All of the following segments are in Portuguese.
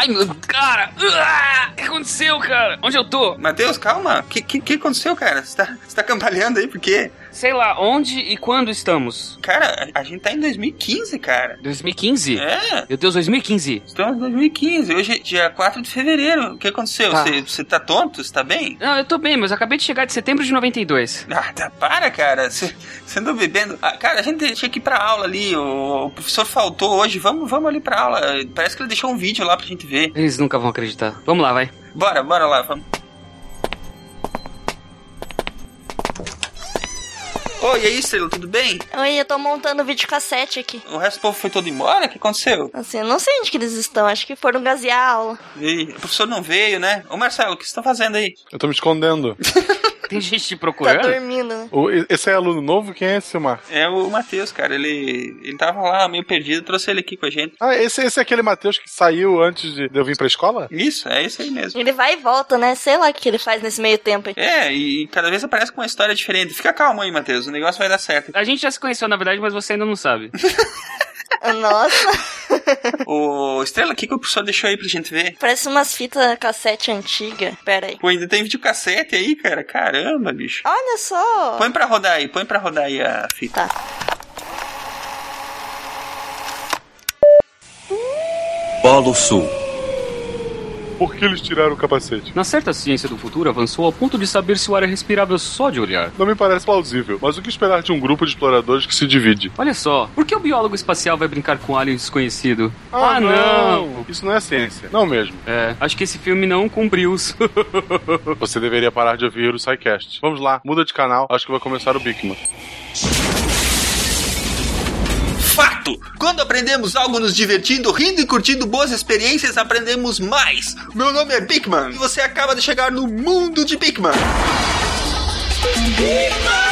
Ai, meu. Cara. O que aconteceu, cara? Onde eu tô? Matheus, calma. O que, que, que aconteceu, cara? Você tá, tá cambaleando aí, por quê? Sei lá, onde e quando estamos? Cara, a gente tá em 2015, cara. 2015? É. Meu Deus, 2015. Estamos em 2015. Hoje é dia 4 de fevereiro. O que aconteceu? Tá. Você você tá tonto? Você tá bem? Não, eu tô bem, mas eu acabei de chegar de setembro de 92. Ah, tá, para, cara. Você você andou bebendo. Ah, cara, a gente tinha que ir pra aula ali. O, o professor faltou hoje. Vamos, vamos ali pra aula. Parece que ele deixou um vídeo lá pra gente ver. Eles nunca vão acreditar. Vamos lá, vai. Bora, bora lá. Vamos. Oi, e aí, Estrela, tudo bem? Oi, eu tô montando videocassete aqui. O resto do povo foi todo embora? O que aconteceu? Assim, eu não sei onde que eles estão, acho que foram gasear a aula. E o professor não veio, né? Ô, Marcelo, o que você tá fazendo aí? Eu tô me escondendo. Tem gente te Tá procurando? dormindo, né? O- esse é aluno novo? Quem é esse, Silmar? É o Matheus, cara. Ele, ele tava lá meio perdido, trouxe ele aqui com a gente. Ah, esse, esse é aquele Matheus que saiu antes de, eu vir pra escola? Isso, é isso aí mesmo. Ele vai e volta, né? Sei lá o que ele faz nesse meio tempo aí. É, e cada vez aparece com uma história diferente. Fica calmo aí, Matheus. O negócio vai dar certo. A gente já se conheceu, na verdade, mas você ainda não sabe. Nossa, Ô, Estrela, o que, que o professor deixou aí pra gente ver? parece umas fitas cassete antiga. Pera aí. Pô, ainda tem videocassete aí, cara. Caramba, bicho. Olha só. Põe pra rodar aí, põe pra rodar aí a fita. Tá. Polo Sul. Por que eles tiraram o capacete? Na certa ciência do futuro avançou ao ponto de saber se o ar é respirável só de olhar. Não me parece plausível, mas o que esperar de um grupo de exploradores que se divide? Olha só, por que o biólogo espacial vai brincar com alien desconhecido? Isso não é ciência. Não mesmo. É, acho que esse filme não cumpriu os. Você deveria parar de ouvir o SciCast. Vamos lá, muda de canal, acho que vai começar o Bigman. Quando aprendemos algo nos divertindo, rindo e curtindo boas experiências, aprendemos mais. Meu nome é Bigman e você acaba de chegar no mundo de Bigman. O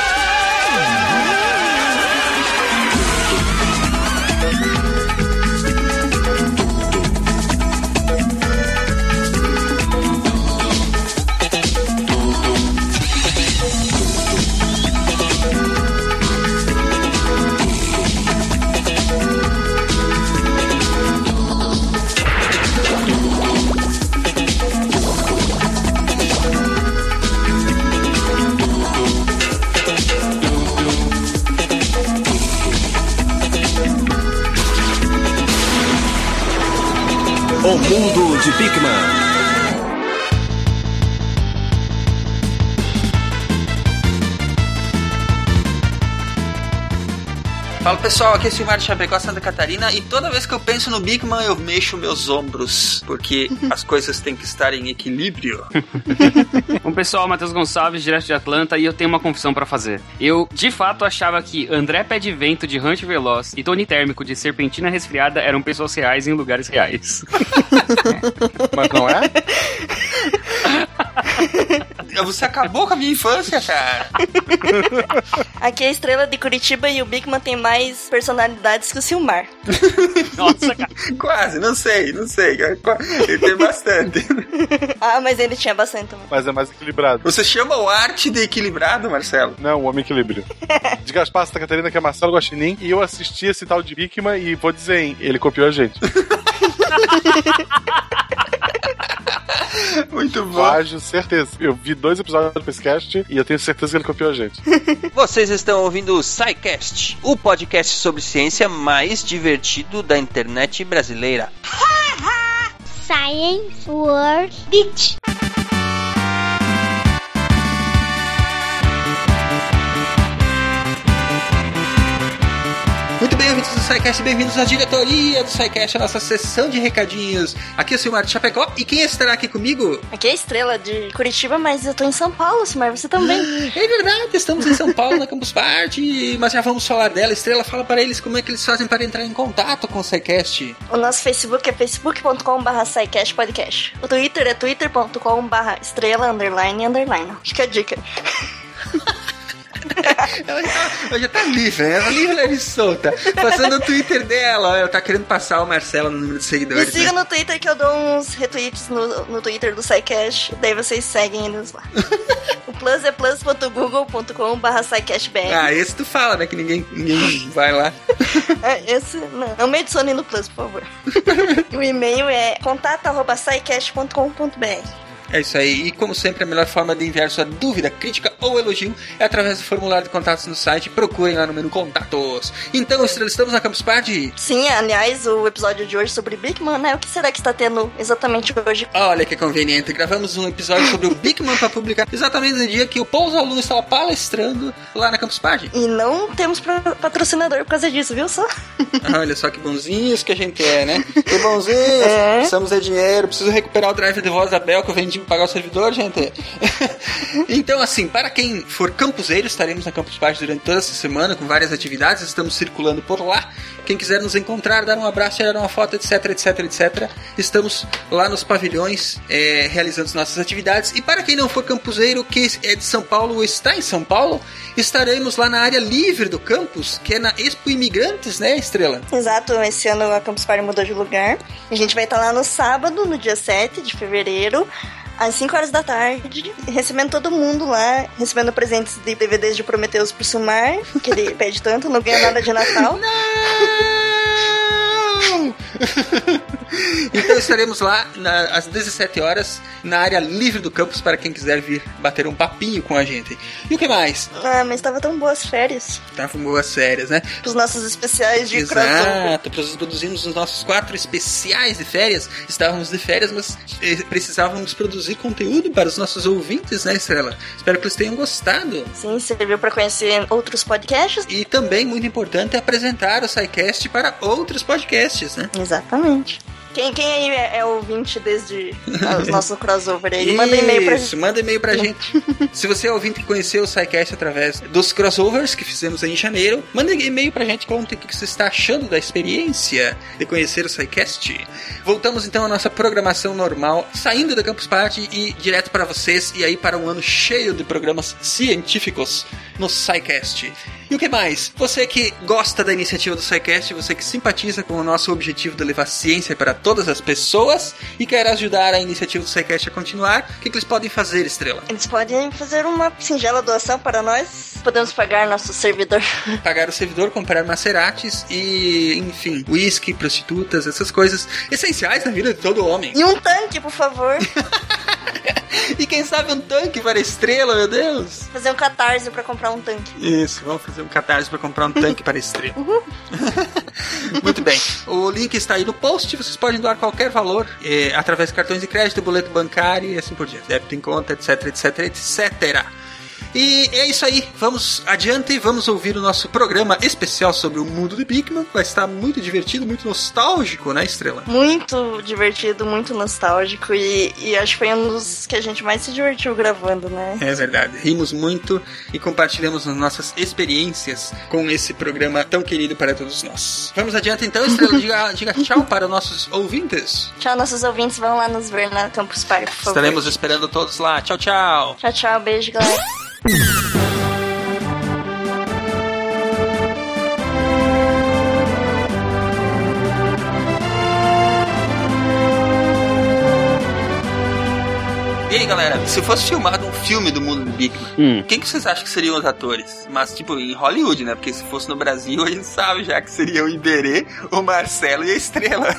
de Bigman. Fala pessoal, aqui é o Silmar de Chapecó, Santa Catarina, e toda vez que eu penso no Bigman eu mexo meus ombros, porque as coisas têm que estar em equilíbrio. Bom, pessoal, Matheus Gonçalves, direto de Atlanta, e eu tenho uma confissão pra fazer. Eu, de fato, achava que André Pé de Vento de Rancho Veloz e Tony Térmico de Serpentina Resfriada eram pessoas reais em lugares reais. Mas não é? Você acabou com a minha infância, cara. Aqui é a estrela de Curitiba e o Bigman tem mais personalidades que o Silmar. Nossa, cara. Quase, não sei, não sei. Ele tem bastante. Ah, mas ele tinha bastante também. Mas é mais equilibrado. Você chama o arte de equilibrado, Marcelo? Não, o Homem Equilíbrio. De Gaspar Santa Catarina, que é Marcelo Guaxinim, e eu assisti esse tal de Bigman e vou dizer, hein, ele copiou a gente. Muito bom. Plágio, certeza. Eu vi dois episódios do podcast e eu tenho certeza que ele copiou a gente. Vocês estão ouvindo o SciCast, o podcast sobre ciência mais divertido da internet brasileira. Science World Beach. SciCast, bem-vindos à diretoria do SciCast, a nossa sessão de recadinhos. Aqui é o Silmar de Chapecó, e quem estará aqui comigo? Aqui é a estrela de Curitiba, mas eu tô em São Paulo, Silmar, você também. É verdade, estamos em São Paulo, na Campus Party, mas já vamos falar dela. Estrela, fala para eles como é que eles fazem para entrar em contato com o SciCast. O nosso Facebook é facebook.com.br podcast. O Twitter é twitter.com.br estrela underline underline. Fica a dica. ela, já tá, tá livre, né? Ela livre, leve e solta. Passando o Twitter dela, ó, ela tá querendo passar o Marcelo no número de Me seguidores. siga né? no Twitter que eu dou uns retweets no, no Twitter do SciCash, daí vocês seguem eles lá. o plus é plus.google.com barra SciCashBR. Ah, esse tu fala, né? Que ninguém, ninguém vai lá. É, Esse, não, não me adicione no plus, por favor. o e-mail é contato.scicast.com.br É isso aí. E como sempre, a melhor forma de enviar sua dúvida, crítica ou elogio é através do formulário de contatos no site. Procurem lá no menu Contatos. Então, Estrela, estamos na Campus Party? Sim, aliás, o episódio de hoje sobre Big Man, né? O que será que está tendo exatamente hoje? Olha que conveniente. Gravamos um episódio sobre o Big Man para publicar exatamente no dia que o Pouso Aluno estava palestrando lá na Campus Party. E não temos patrocinador por causa disso, viu só? Olha só que bonzinhos que a gente é, né? Que bonzinhos! É. Precisamos de dinheiro, preciso recuperar o drive de voz da Bel que eu vendi pra pagar o servidor, gente. então, assim, para quem for campuseiro, estaremos na Campus Party durante toda essa semana com várias atividades, estamos circulando por lá. Quem quiser nos encontrar, dar um abraço, tirar uma foto, etc, etc, etc. Estamos lá nos pavilhões é, realizando as nossas atividades. E para quem não for campuseiro, que é de São Paulo ou está em São Paulo, estaremos lá na área livre do campus, que é na Expo Imigrantes, né, Estrela? Exato, esse ano a Campus Party mudou de lugar. A gente vai estar lá no sábado, no dia 7 de fevereiro, às 5 horas da tarde, recebendo todo mundo lá, recebendo presentes de DVDs de Prometheus pro Sumar, que ele pede tanto, não ganha nada de Natal. Não! então estaremos lá na- às 17 horas na área livre do campus para quem quiser vir bater um papinho com a gente. E o que mais? Ah, mas tava tão boas férias. Estavam boas férias, né? Os nossos especiais de. Exato, nós produzimos os nossos quatro especiais de férias. Estávamos de férias, mas eh, precisávamos produzir conteúdo para os nossos ouvintes, né, Estrela? Espero que eles tenham gostado. Sim, serviu pra conhecer outros podcasts. E também, muito importante, é apresentar o SciCast para outros podcasts, né? Exatamente. Quem, quem aí é, é ouvinte desde o nosso crossover aí, manda e-mail pra gente. Isso, manda e-mail pra gente. Se você é ouvinte que conheceu o SciCast através dos crossovers que fizemos em janeiro, manda e-mail pra gente, conta o que você está achando da experiência de conhecer o SciCast. Voltamos então à nossa programação normal, saindo da Campus Party e direto para vocês, e aí para um ano cheio de programas científicos no SciCast. E o que mais? Você que gosta da iniciativa do SciCast, você que simpatiza com o nosso objetivo de levar ciência para todas as pessoas e quer ajudar a iniciativa do SciCast a continuar, o que, que eles podem fazer, Estrela? Eles podem fazer uma singela doação para nós. Podemos pagar nosso servidor. Pagar o servidor, comprar macerates e, enfim, uísque, prostitutas, essas coisas essenciais na vida de todo homem. E um tanque, por favor. E quem sabe um tanque para Estrela, meu Deus! Fazer um catarse pra comprar um tanque. Isso, vamos fazer um catarse para comprar um tanque para estrela. Muito bem. O link está aí no post. Vocês podem doar qualquer valor eh, através de cartões de crédito, boleto bancário e assim por diante. Débito em conta, etc, etc, etc. E é isso aí. Vamos adiante e vamos ouvir o nosso programa especial sobre o mundo de Bigman. Vai estar muito divertido, muito nostálgico, né, Estrela? Muito divertido, muito nostálgico e, e acho que foi um dos que a gente mais se divertiu gravando, né? É verdade. Rimos muito e compartilhamos as nossas experiências com esse programa tão querido para todos nós. Vamos adiante então, Estrela. Diga, diga tchau para os nossos ouvintes. Tchau, nossos ouvintes. Vão lá nos ver na Campus Party, por favor. Estaremos esperando todos lá. Tchau, tchau. Tchau, tchau. Beijo, galera. Thank you. Galera, se fosse filmado um filme do mundo do Bigman, Hum. quem que vocês acham que seriam os atores? Mas, tipo, em Hollywood, né? Porque se fosse no Brasil, a gente sabe já que seriam o Iberê, o Marcelo e a Estrela.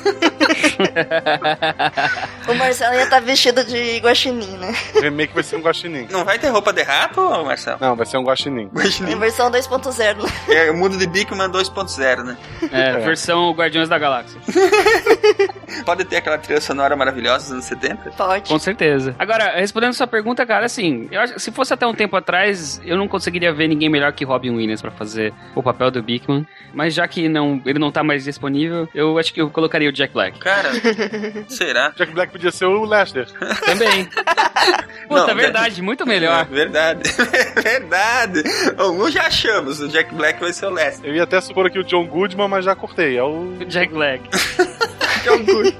O Marcelo ia estar vestido de guaxinim, né? O remake vai ser um guaxinim. Não vai ter roupa de rato, Marcelo? Não, vai ser um guaxinim. Em versão 2.0, né? É o mundo de Bigman 2.0, né? É, versão Guardiões da Galáxia. Pode ter aquela trilha sonora maravilhosa dos anos 70? Pode. Com certeza. Agora, respondendo sua pergunta, cara, assim, eu acho, se fosse até um tempo atrás, eu não conseguiria ver ninguém melhor que Robin Williams pra fazer o papel do Beakman. Mas já que não, ele não tá mais disponível, eu acho que eu colocaria o Jack Black. Cara, será? Jack Black podia ser o Lester. Também. Puta, Não, verdade, muito melhor. É, verdade. verdade. Bom, um já achamos, o Jack Black vai ser o Lester. Eu ia até supor aqui o John Goodman, mas já cortei. É o. Jack Black. John Good.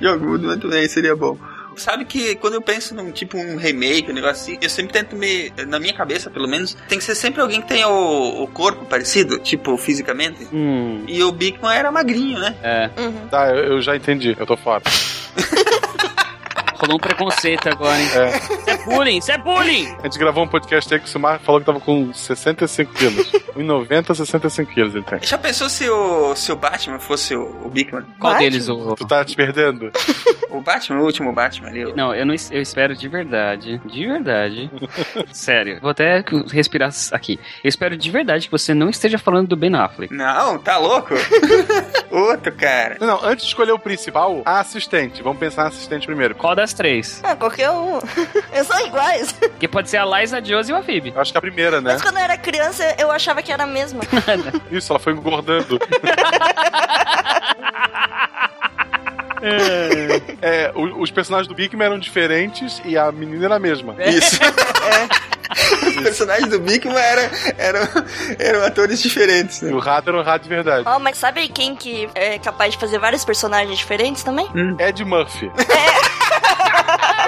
John Good, muito bem, seria bom. Sabe que quando eu penso num tipo um remake, um negócio assim, eu sempre tento me. Na minha cabeça, pelo menos, tem que ser sempre alguém que tenha o, o corpo parecido, tipo, fisicamente. Hum, E o Bigman era magrinho, né? é. Uhum. Tá, eu, eu já entendi, eu tô fora. Rolou um preconceito agora, hein? É. Isso é bullying, isso é bullying! A gente gravou um podcast aí que o Silmar falou que tava com 65 quilos. 1,90, 65 quilos ele tem. Já pensou se o, se o Batman fosse o, o Bigman? Qual Batman? deles o. Tu tá te perdendo? O Batman, o último Batman ali. o- Não, eu não eu espero de verdade, de verdade. Sério, vou até respirar aqui. Eu espero de verdade que você não esteja falando do Ben Affleck. Não, tá louco? Outro, cara. Não, não, antes de escolher o principal, a assistente. Vamos pensar na assistente primeiro. Qual das três? Ah, qualquer um. Eles são iguais. Porque pode ser a Liza, a Josie e a Phoebe. Eu acho que é a primeira, né? Mas quando eu era criança, eu achava que era a mesma. Isso, ela foi engordando. É, o- os personagens do Bigman eram diferentes e a menina era a mesma. Isso. Os personagens do Bigman eram, eram, eram atores diferentes, E né? o rato era um rato de verdade. Ó, mas sabe quem que é capaz de fazer vários personagens diferentes também? Ed Murphy. O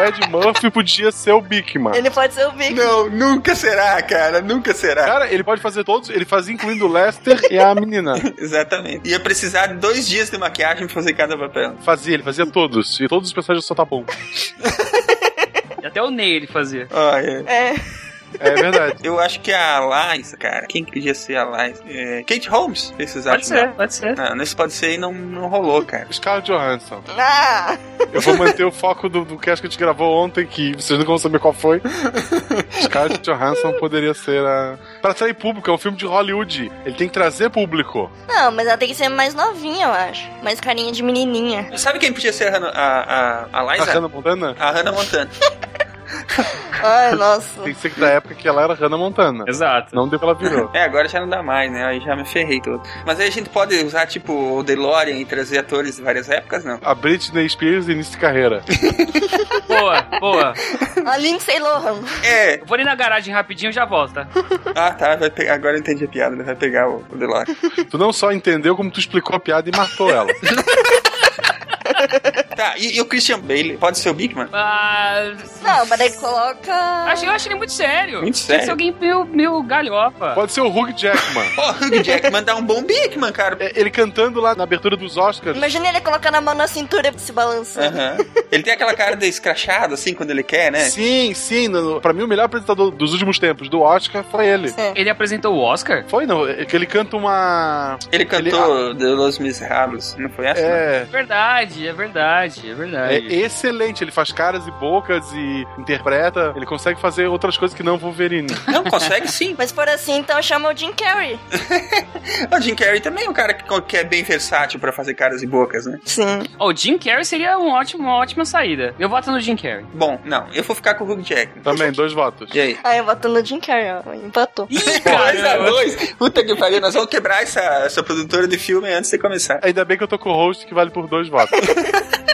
Ed Murphy podia ser o Bigman. Ele pode ser o Vic. Não, nunca será, cara. Nunca será. Cara, ele pode fazer todos, ele fazia incluindo o Lester e a menina. Exatamente. Ia precisar de dois dias de maquiagem pra fazer cada papel. Fazia, ele fazia todos. E todos os personagens só tá bom. E até o Ney ele fazia. Olha. É. É verdade. Eu acho que a Liza, cara. Quem que podia ser a Liza? É, Kate Holmes? Vocês acham? Pode ser, pode ser. Não, nesse pode ser e não, não rolou, cara. Scarlett Johansson. Ah! Eu vou manter o foco do, do cast que a gente gravou ontem, que vocês não vão saber qual foi. Scarlett Johansson poderia ser a. Pra atrair público, é um filme de Hollywood. Ele tem que trazer público. Não, mas ela tem que ser mais novinha, eu acho. Mais carinha de menininha. Sabe quem podia ser a, Hannah- a, a, a A Liza? Hannah Montana? A Hannah Montana. Ai, nossa. Tem que ser da época que ela era Hannah Montana. Exato. Não deu que ela virou. É, agora já não dá mais, né? Aí já me ferrei todo. Mas aí a gente pode usar, tipo, o DeLorean e trazer atores de várias épocas, não? A Britney Spears, início de carreira. Boa, boa. A Lindsay Lohan. É. Eu vou ali na garagem rapidinho e já volto, tá? Ah, tá. Vai pegar. Agora eu entendi a piada. né? Vai pegar o, o DeLorean. Tu não só entendeu, como tu explicou a piada e matou ela. tá, e, e o Christian Bale? Pode ser o Bigman? Ah, Não, mas daí coloca. acho, eu acho ele muito sério. Muito Tem que sério? ser alguém meio, meio galhofa. Pode ser o Hugh Jackman. Pô, Hugh Jackman dá um bom Bigman, cara. É, Ele cantando lá na abertura dos Oscars. Imagina ele colocando a mão na cintura e se balançando. Aham. Ele tem aquela cara de escrachado, assim, quando ele quer, né? Sim, sim. No, pra mim, o melhor apresentador dos últimos tempos do Oscar foi ele. É. Ele apresentou o Oscar? Foi, não. É que ele canta uma. Ele cantou De Los Miserables, não foi essa? não? É. Verdade, é verdade, é É verdade. excelente, ele faz caras e bocas e interpreta. Ele consegue fazer outras coisas que não Wolverine. Não, consegue sim. Mas por assim, então chama o Jim Carrey. O Jim Carrey também é um cara que, que é bem versátil pra fazer caras e bocas, né? Sim. Oh, o Jim Carrey seria um ótimo, uma ótima saída. Eu voto no Jim Carrey. Bom, não, eu vou ficar com o Hugh Jackman. Também, dois votos. E aí? Ah, eu boto no Jim Carrey, ó. Empatou. Ih, dois a dois! Puta que pariu, nós vamos quebrar essa, essa produtora de filme antes de começar. Ainda bem que eu tô com o host que vale por dois votos.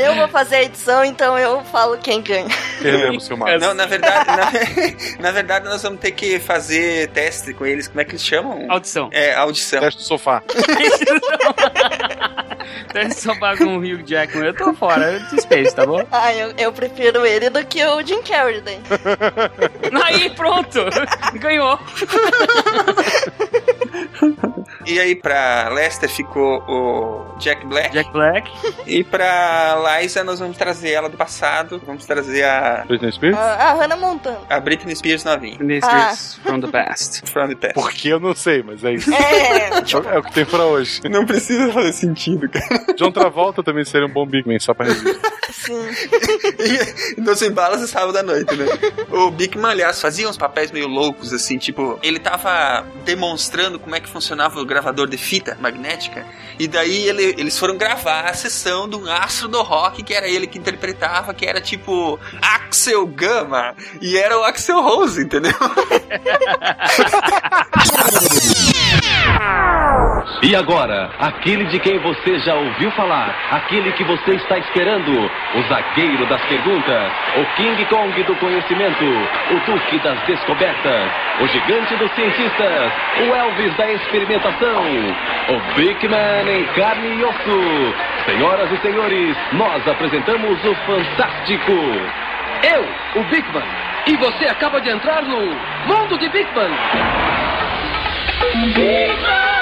Eu vou fazer a edição, então eu falo quem ganha. Perdemos, seu Marcos. Não, na verdade, na, na verdade, nós vamos ter que fazer teste com eles. Como é que eles chamam? Audição. É, audição. Teste do sofá. Deve somar com o Hugh Jackman. Eu tô fora, eu te Space, tá bom? Ah, eu, eu prefiro ele do que o Jim Carrey daí. Aí, pronto! Ganhou! E aí, pra Lester ficou o Jack Black. Jack Black. E pra Liza, nós vamos trazer ela do passado. Vamos trazer a, Britney Spears? Ah, a Hannah Montana. a Britney Spears novinha. This Ah. is from the past. From the past. Por que eu não sei, mas é isso. É, É o que tem pra hoje. Não precisa fazer sentido, cara. John Travolta também seria um bom Big Man, só pra registro. sim. E nos embalos é sábado à noite, né? O Bigman, aliás, fazia uns papéis meio loucos, assim, tipo, ele tava demonstrando como é que funcionava o gravador de fita magnética, e daí ele- eles foram gravar a sessão de um astro do rock, que era ele que interpretava, que era tipo Axel Gama, e era o Axel Rose, entendeu? E agora, aquele de quem você já ouviu falar, aquele que você está esperando, o zagueiro das perguntas, o King Kong do conhecimento, o Duque das descobertas, o gigante dos cientistas, o Elvis da experimentação, o Big Man em carne e osso, Senhoras e senhores, nós apresentamos o Fantástico. Eu, o Big Man. E você acaba de entrar no Mundo de Big Man. Viva!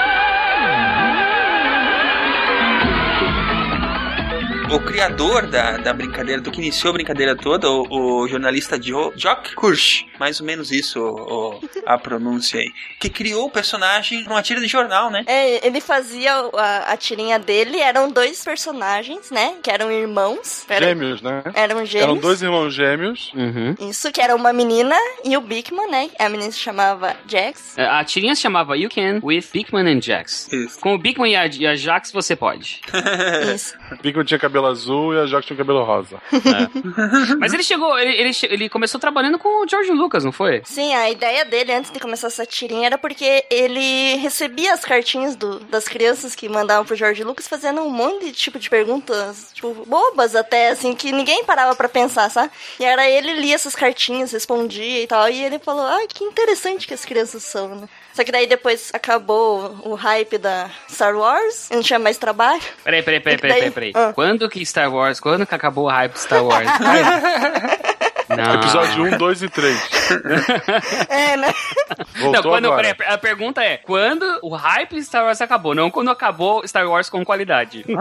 O criador da, da brincadeira, do que iniciou a brincadeira toda, o, o jornalista Jo, Jock Kirsch, mais ou menos isso o- o- a pronúncia aí, que criou o personagem numa tira de jornal, né? É, ele fazia a, a tirinha dele, eram dois personagens, né? Que eram irmãos. Era- Gêmeos, né? Eram gêmeos. Eram dois irmãos gêmeos. Uhum. Isso, que era uma menina e o Bigman, né? A menina se chamava Jax. É, A tirinha se chamava You Can with Bigman and Jax. Isso. Com o Bigman e a, e a Jax você pode. Isso. Bigman tinha cabelo azul e a Jack tinha cabelo rosa. Mas ele chegou, ele, ele, ele começou trabalhando com o George Lucas, não foi? Sim, a ideia dele antes de começar essa tirinha era porque ele recebia as cartinhas do- das crianças que mandavam pro George Lucas fazendo um monte de tipo de perguntas, tipo, bobas até, assim, que ninguém parava pra pensar, sabe? E era ele lia essas cartinhas, respondia e tal, e ele falou, ai, que interessante que as crianças são, né? Só que daí depois acabou o hype da Star Wars, não tinha mais trabalho. Peraí, peraí, peraí, peraí, peraí. peraí. Ah. Quando que Star Wars, quando que acabou o hype de Star Wars? não. Episódio 1, 2 e 3. É, né? Voltou Não, quando, agora. peraí, a pergunta é, quando o hype de Star Wars acabou, não quando acabou Star Wars com qualidade.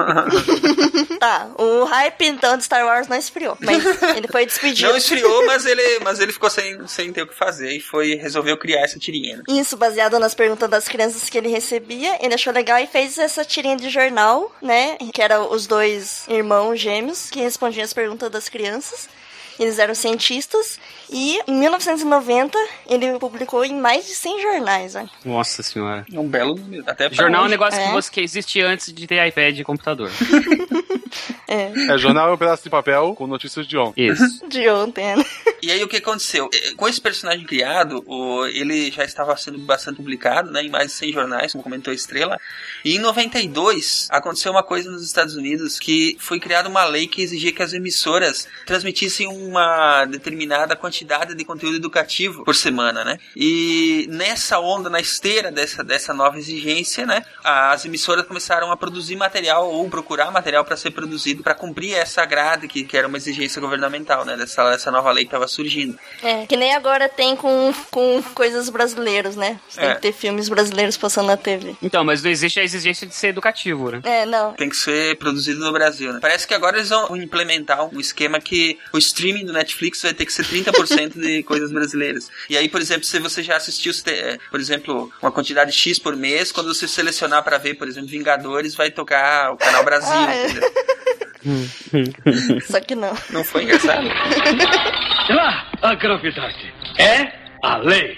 Tá, o hype então de Star Wars não esfriou, mas ele foi despedido. Não esfriou, mas ele, mas ele ficou sem, sem ter o que fazer e foi resolveu criar essa tirinha. né? Isso, baseado nas perguntas das crianças que ele recebia, ele achou legal e fez essa tirinha de jornal, né? Que eram os dois irmãos gêmeos que respondiam as perguntas das crianças. Eles eram cientistas e em 1990 ele publicou em mais de 100 jornais, olha. Nossa senhora. É um belo número. Até Jornal é um hoje. negócio É. que, você, que existe antes de ter iPad e computador. É, É, jornal é um pedaço de papel com notícias de ontem. Isso. de ontem, né? E aí o que aconteceu? Eh, Com esse personagem criado, o- ele já estava sendo bastante publicado, né, em mais de 100 jornais, como comentou a Estrela. E em 92 aconteceu uma coisa nos Estados Unidos que foi criada uma lei que exigia que as emissoras transmitissem uma determinada quantidade de conteúdo educativo por semana, né? E nessa onda, na esteira dessa, dessa nova exigência, né, as emissoras começaram a produzir material ou procurar material para ser produzido para cumprir essa grade que, que era uma exigência governamental, né, dessa, dessa nova lei que estava surgindo. É, que nem agora tem com, com coisas brasileiras, né? Você tem É. que ter filmes brasileiros passando na TV. Então, mas não existe a exigência de ser educativo, né? É, não. tem que ser produzido no Brasil, né? Parece que agora eles vão implementar um esquema que o streaming do Netflix vai ter que ser 30% de coisas brasileiras. E aí, por exemplo, se você já assistiu, é, por exemplo, uma quantidade X por mês, quando você selecionar para ver, por exemplo, Vingadores, vai tocar o canal Brasil, Ah, é. entendeu? Só que não. Não foi engraçado? Ah, a gravidade é a lei.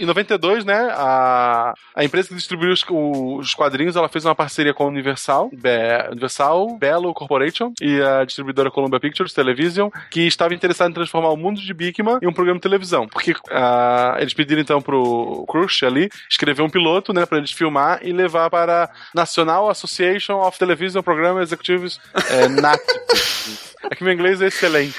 Em 92, né, a, a empresa que distribuiu os, os quadrinhos, ela fez uma parceria com a Universal, Be- Universal, Belo Corporation e a distribuidora Columbia Pictures Television, que estava interessada em transformar o mundo de Bigman em um programa de televisão. Porque ah, eles pediram então pro Crush ali escrever um piloto, né, para eles filmar e levar para National Association of Television Program Executives, é, NAT. Aqui meu inglês é excelente.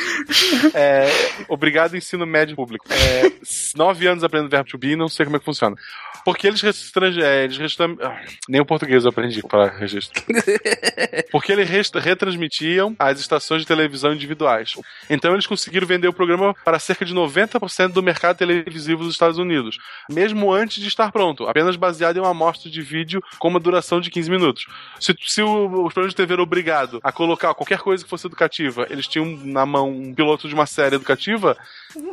É, obrigado, ensino médio público. É, nove anos aprendendo verbo to be, não sei como é que funciona. Porque eles. É, eles restram... ah, Nem o português eu aprendi para registro. Porque eles retransmitiam as estações de televisão individuais. Então eles conseguiram vender o programa para cerca de 90% do mercado televisivo dos Estados Unidos, mesmo antes de estar pronto, apenas baseado em uma amostra de vídeo com uma duração de 15 minutos. Se, se o, os programas de TV eram obrigados a colocar qualquer coisa que fosse educativa, eles tinham na mão um piloto de uma série educativa,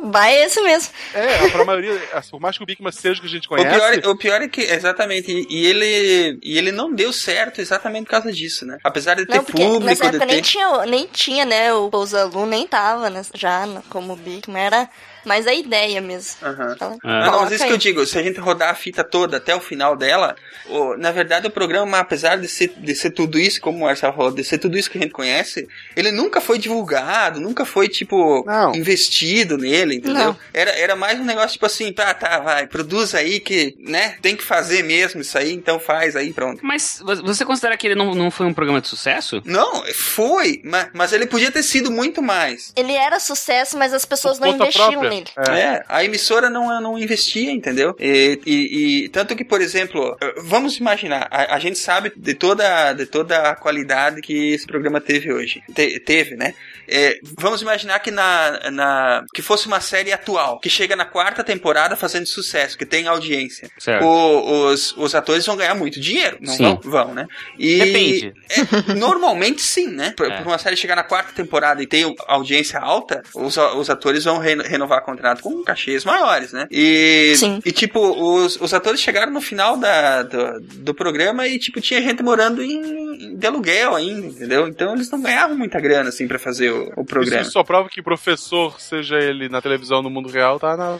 Vai esse mesmo. é, para a maioria, por mais que o Bigman seja o que a gente O conhece, o pior é que, exatamente, e ele, e ele não deu certo exatamente por causa disso, né? Apesar de ter Não, porque público, nessa de época nem ter... tinha, nem tinha, né? O Pousalu nem tava né, já como Bigman, era mais a ideia mesmo. Aham. Ela- É. Não, mas isso que aí. eu digo, se a gente rodar a fita toda até o final dela, o- na verdade o programa, apesar de ser, de ser tudo isso, como o Marcelo falou, de ser tudo isso que a gente conhece, ele nunca foi divulgado, nunca foi, tipo, Não. investido nele, entendeu? Não. Era, era mais um negócio, tipo assim, tá, tá, vai, produz aí que, né, tem que fazer mesmo isso aí, então faz aí, pronto. Mas vo- você considera que ele não, não foi um programa de sucesso? Não, foi, mas, mas ele podia ter sido muito mais. Ele era sucesso, mas as pessoas Por não investiam própria. Ele. É, a emissora não, não investia, entendeu? E, e- e tanto que, por exemplo, vamos imaginar, a, a gente sabe de toda, de toda a qualidade que esse programa teve hoje. Te- teve, né? É, vamos imaginar que na, na que fosse uma série atual, que chega na quarta temporada fazendo sucesso, que tem audiência. Certo. O- os, os atores vão ganhar muito dinheiro, não Sim. vão? Vão, né? E Depende. é, normalmente sim, né? Por, É. uma série chegar na quarta temporada e ter audiência alta, os, os atores vão reno- renovar contrato com cachês maiores, né? E, Sim. e tipo, os, os atores chegaram no final da, do, do programa e, tipo, tinha gente morando em, de aluguel ainda, entendeu? Então eles não ganhavam muita grana, assim, pra fazer o, o programa. Isso só prova que professor, seja ele na televisão no mundo real, tá, na...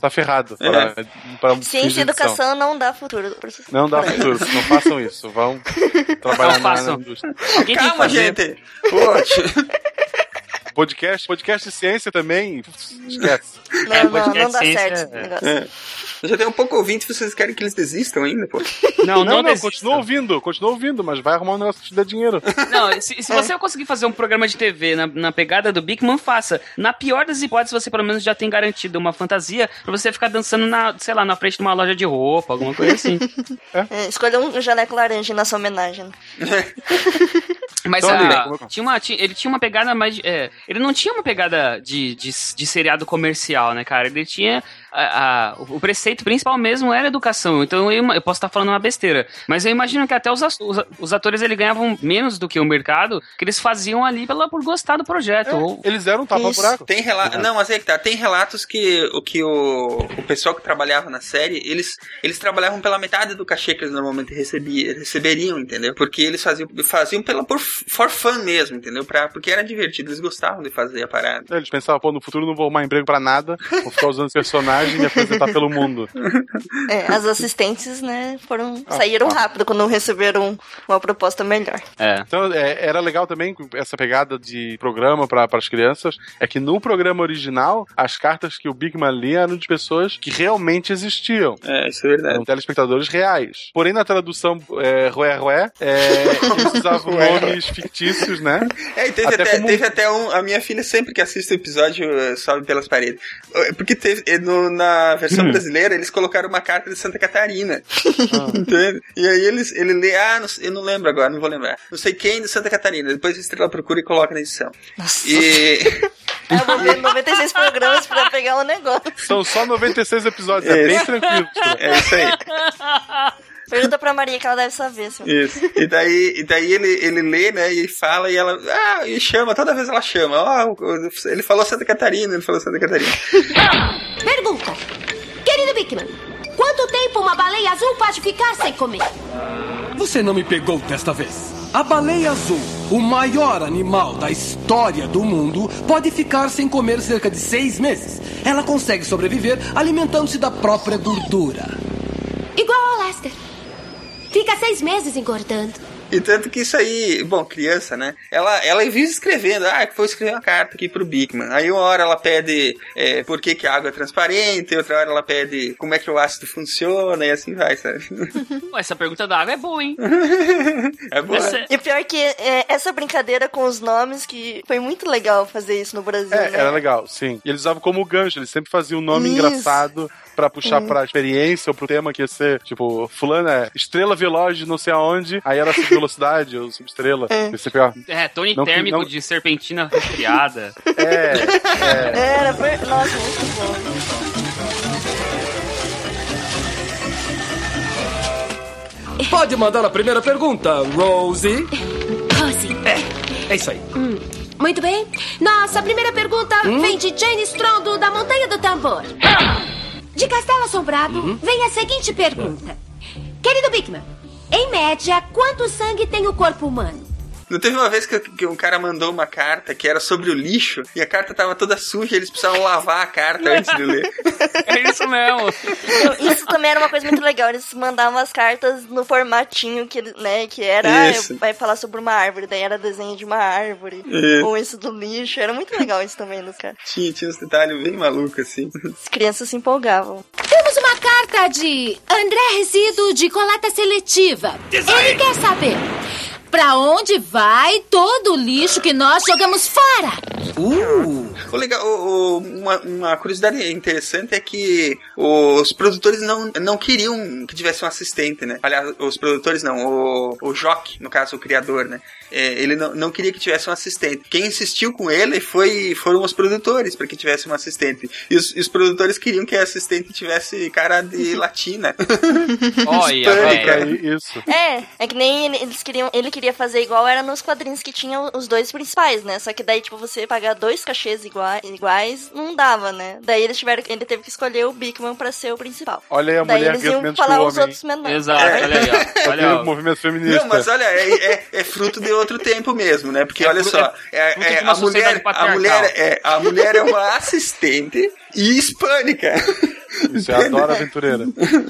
tá ferrado. É. Para, para fins Ciência de e educação não dá futuro. Não dá futuro, não façam isso. Vão trabalhar Não na, na indústria. Calma, gente! Poxa. Podcast, podcast de ciência também, esquece. Não, É, não, podcast não dá ciência certo é- esse negócio. É. Eu já tenho um pouco ouvinte, vocês querem que eles desistam ainda, pô? Não, Não, não, não, continua ouvindo, continua ouvindo, mas vai arrumar um negócio que te dê dinheiro. Não, se, se você conseguir fazer um programa de TV na, na pegada do Bigman, faça. Na pior das hipóteses, você pelo menos já tem garantido uma fantasia pra você ficar dançando na, sei lá, na frente de uma loja de roupa, alguma coisa assim. É, escolha um jaleco laranja na sua homenagem. Mas Então, ali, como- tinha uma, tinha- ele tinha uma pegada mais. é, ele não tinha uma pegada de, de, de seriado comercial, né, cara? Ele tinha. A- a- o preceito principal mesmo era educação. Então eu, eu posso estar falando uma besteira. Mas eu imagino que até os, os, os atores ele ganhavam menos do que o mercado, que eles faziam ali pela, por gostar do projeto. Ou, Eles eram um tapa-buraco. Tem relatos. Não, mas é que tá. Tem relatos que o que o, o pessoal que trabalhava na série, eles, eles trabalhavam pela metade do cachê que eles normalmente recebia, receberiam, entendeu? Porque eles faziam, faziam pela por for fun mesmo, entendeu? Pra, porque era divertido, eles gostavam de fazer a parada. Eles pensavam, pô, no futuro não vou arrumar emprego pra nada, vou ficar usando esse personagem e me apresentar pelo mundo. É, as assistentes, né, foram Ah, saíram ah. rápido quando receberam uma proposta melhor. é. Então, é, era legal também essa pegada de programa para as crianças. É que no programa original, as cartas que o Bigman lia eram de pessoas que realmente existiam. É, isso é verdade. Eram telespectadores reais. Porém, na tradução é, Rué Rué, é, eles usavam nomes fictícios, né? É, e teve Até até, como- teve até um. A minha filha sempre que assiste o episódio eh, sobe pelas paredes. Eh, Porque teve, eh, no- na versão brasileira eles colocaram uma carta de Santa Catarina. Entende? E aí eles, ele lê, ah, não sei- eu não lembro agora, não vou lembrar. Não sei quem de Santa Catarina. Depois a estrela procura e coloca na edição. Nossa. E. É, eu vou ver 96 programas pra pegar o negócio. São só 96 episódios, é, É. bem tranquilo. É isso aí. Pergunta pra Maria que ela deve saber. Assim. Isso. E daí, e daí ele, ele lê, né? E fala e ela. Ah, e chama, toda vez ela chama. Ó, o- ele falou Santa Catarina, ele falou Santa Catarina. Pergunta. Querido Bigman, quanto tempo uma baleia azul pode ficar sem comer? Você não me pegou desta vez. A baleia azul, o maior animal da história do mundo, pode ficar sem comer cerca de seis meses. Ela consegue sobreviver alimentando-se da própria gordura. Igual ao Lester. Fica seis meses engordando. E tanto que isso aí, bom, criança, né? Ela, ela vive escrevendo, ah, vou escrever uma carta aqui pro Bigman. Aí uma hora ela pede é, por que, que a água é transparente, outra hora ela pede como é que o ácido funciona, e assim vai, sabe? Essa pergunta da água é boa, hein? É boa. Essa- E pior que é, essa brincadeira com os nomes, que foi muito legal fazer isso no Brasil. É, né? era legal, sim. E eles usavam como gancho, eles sempre faziam um nome Isso. engraçado pra puxar pra experiência ou pro tema que ia ser, tipo, fulano é estrela veloz de não sei aonde, aí era subvelocidade ou subestrela. E você É, Tony Não térmico não- de serpentina resfriada. é, é, Era, foi... Nossa, muito bom. Pode mandar a primeira pergunta, Rosie. Rosie. É isso aí. Muito bem. Nossa primeira pergunta vem de Jane Strondo, da Montanha do Tambor. De Castelo Assombrado, vem a seguinte pergunta. Querido Bigman, em média, quanto sangue tem o corpo humano? Não teve uma vez que, que um cara mandou uma carta que era sobre o lixo e a carta tava toda suja e eles precisavam lavar a carta antes de ler. É isso mesmo. Isso também era uma coisa muito legal. Eles mandavam as cartas no formatinho que, né, que era, Isso. ah, vai falar sobre uma árvore, daí era desenho de uma árvore. Isso. Ou isso do lixo. Era muito legal isso também dos caras. Tinha, tinha uns detalhes bem malucos, assim. As crianças se empolgavam. Temos uma carta de André Resíduo de coleta seletiva. Ele quer saber pra onde vai todo o lixo que nós jogamos fora? Uh, O legal, o- o- uma, uma curiosidade interessante é que os produtores não, não queriam que tivesse um assistente, né? Aliás, os produtores não, o, o Jock, no caso, o criador, né? É, ele não, não queria que tivesse um assistente. Quem insistiu com ele foi, foram os produtores para que tivesse um assistente. E os, e os produtores queriam que a assistente tivesse cara de latina. Olha, Hispânica. É isso. É, é que nem ele- eles queriam, ele queria fazer igual era nos quadrinhos que tinham os dois principais, né? Só que daí, tipo, você pagar dois cachês igua- iguais, não dava, né? Daí eles tiveram, ele teve que escolher o Bigman pra ser o principal. Olha aí a daí mulher eles iam falar os outros menores. Exato, olha aí, ó. Olha Olha, o movimento feminista. Não, mas olha, é, é, é fruto de outro tempo mesmo, né? Porque É olha só, é, é, uma a, mulher, a, mulher é, a mulher é uma assistente e hispânica. Isso é a Dora Aventureira.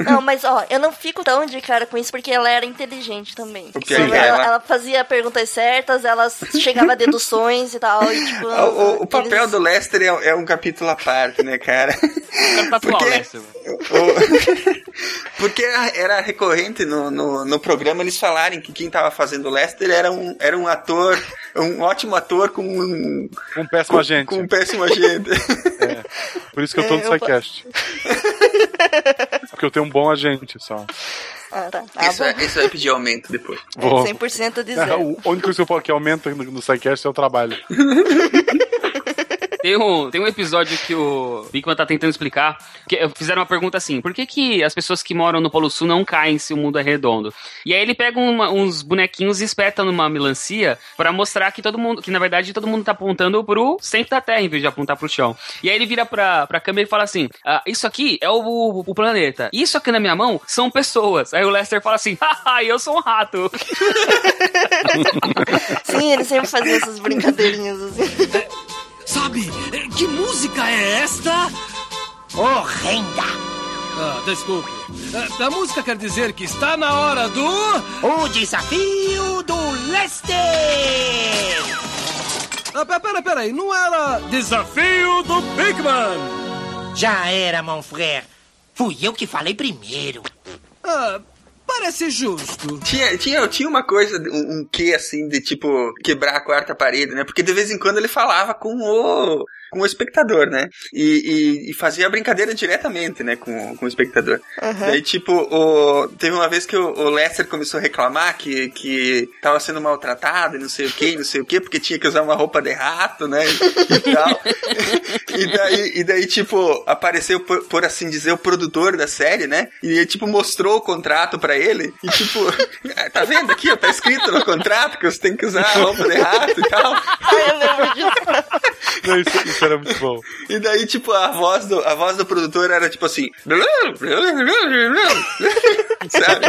Não, mas ó, eu não fico tão de cara com isso porque ela era inteligente também. É Ela, ela- ela fazia perguntas certas, ela chegava a deduções e tal. E, tipo, O, o- o papel eles- do Lester é, é um capítulo à parte, né, cara? O Porque- Lester. O- Porque era recorrente no, no, no programa eles falarem que quem tava fazendo o Lester era um, era um ator, um ótimo ator com um, Um péssimo agente. com um péssimo agente. Por isso que eu tô É, no eu- SciCast. Porque eu tenho um bom agente só. Ah, tá. Ah, Isso, é, isso vai pedir aumento depois. Vou. 100% de É, zero. o único coisa que eu falo que aumenta no, no é o trabalho. Tem um, tem um episódio que o Bigman tá tentando explicar. Que fizeram uma pergunta assim: por que, que as pessoas que moram no Polo Sul não caem se o mundo é redondo? E aí ele pega uma- uns bonequinhos e espeta numa melancia pra mostrar que todo mundo, que na verdade todo mundo tá apontando pro centro da Terra em vez de apontar pro chão. E aí ele vira pra, pra câmera e fala assim: ah, Isso aqui é o, o planeta. Isso aqui na minha mão são pessoas. Aí o Lester fala assim: Haha, eu sou um rato. Sim, ele sempre fazia essas brincadeirinhas assim. Sabe, eh, que música é esta? Horrenda! Ah, desculpe. Eh, A música quer dizer que está na hora do. O desafio do Lester! Ah, pe- pera, pera aí, não era Desafio do Big Man? Já era, mon frère. Fui eu que falei primeiro. Ah, parece justo. Tinha, tinha, tinha uma coisa, um, um quê assim, de tipo, quebrar a quarta parede, né? Porque de vez em quando ele falava com o, com o espectador, né? E, e, e fazia a brincadeira diretamente, né? Com, com o espectador. Daí, tipo, o, teve uma vez que o, o Lester começou a reclamar que, que tava sendo maltratado e não sei o que, não sei o que, porque tinha que usar uma roupa de rato, né? E tal. e, daí, e daí, tipo, apareceu, por, por assim dizer, o produtor da série, né? E, tipo, mostrou o contrato pra ele. E, tipo, tá vendo aqui, ó, tá escrito no contrato que você tem que usar a roupa de rato e tal. Ai, eu lembro disso. Não, isso, isso era muito bom. E daí, tipo, a voz do, a voz do produtor era tipo assim. Sabe?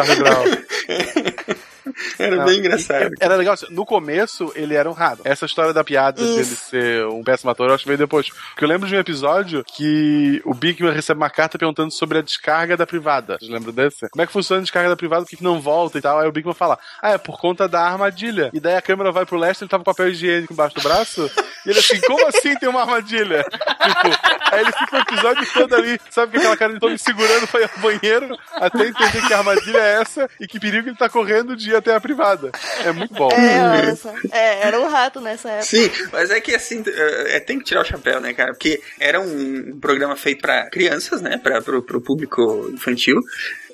Era bem engraçado. Era legal, assim, no começo ele era rato. Essa história da piada dele ser um péssimo ator, eu acho que veio depois. Porque eu lembro de um episódio que o Bigman recebe uma carta perguntando sobre a descarga da privada. Vocês lembram desse? Como é que funciona a descarga da privada, por que que não volta e tal? Aí o Bigman fala, ah, é por conta da armadilha. E daí a câmera vai pro Lester, ele tava com papel higiênico embaixo do braço, e ele assim, como assim tem uma armadilha? tipo, aí ele fica o episódio todo ali, sabe que aquela cara de todo me segurando foi ao banheiro, até entender que a armadilha é essa e que perigo ele tá correndo de ir até a privada. É muito bom. É, olha só. É, era um rato nessa época. Sim, mas é que assim, é, tem que tirar o chapéu, né, cara? Porque era um programa feito pra crianças, né? Pra, pro, pro público infantil.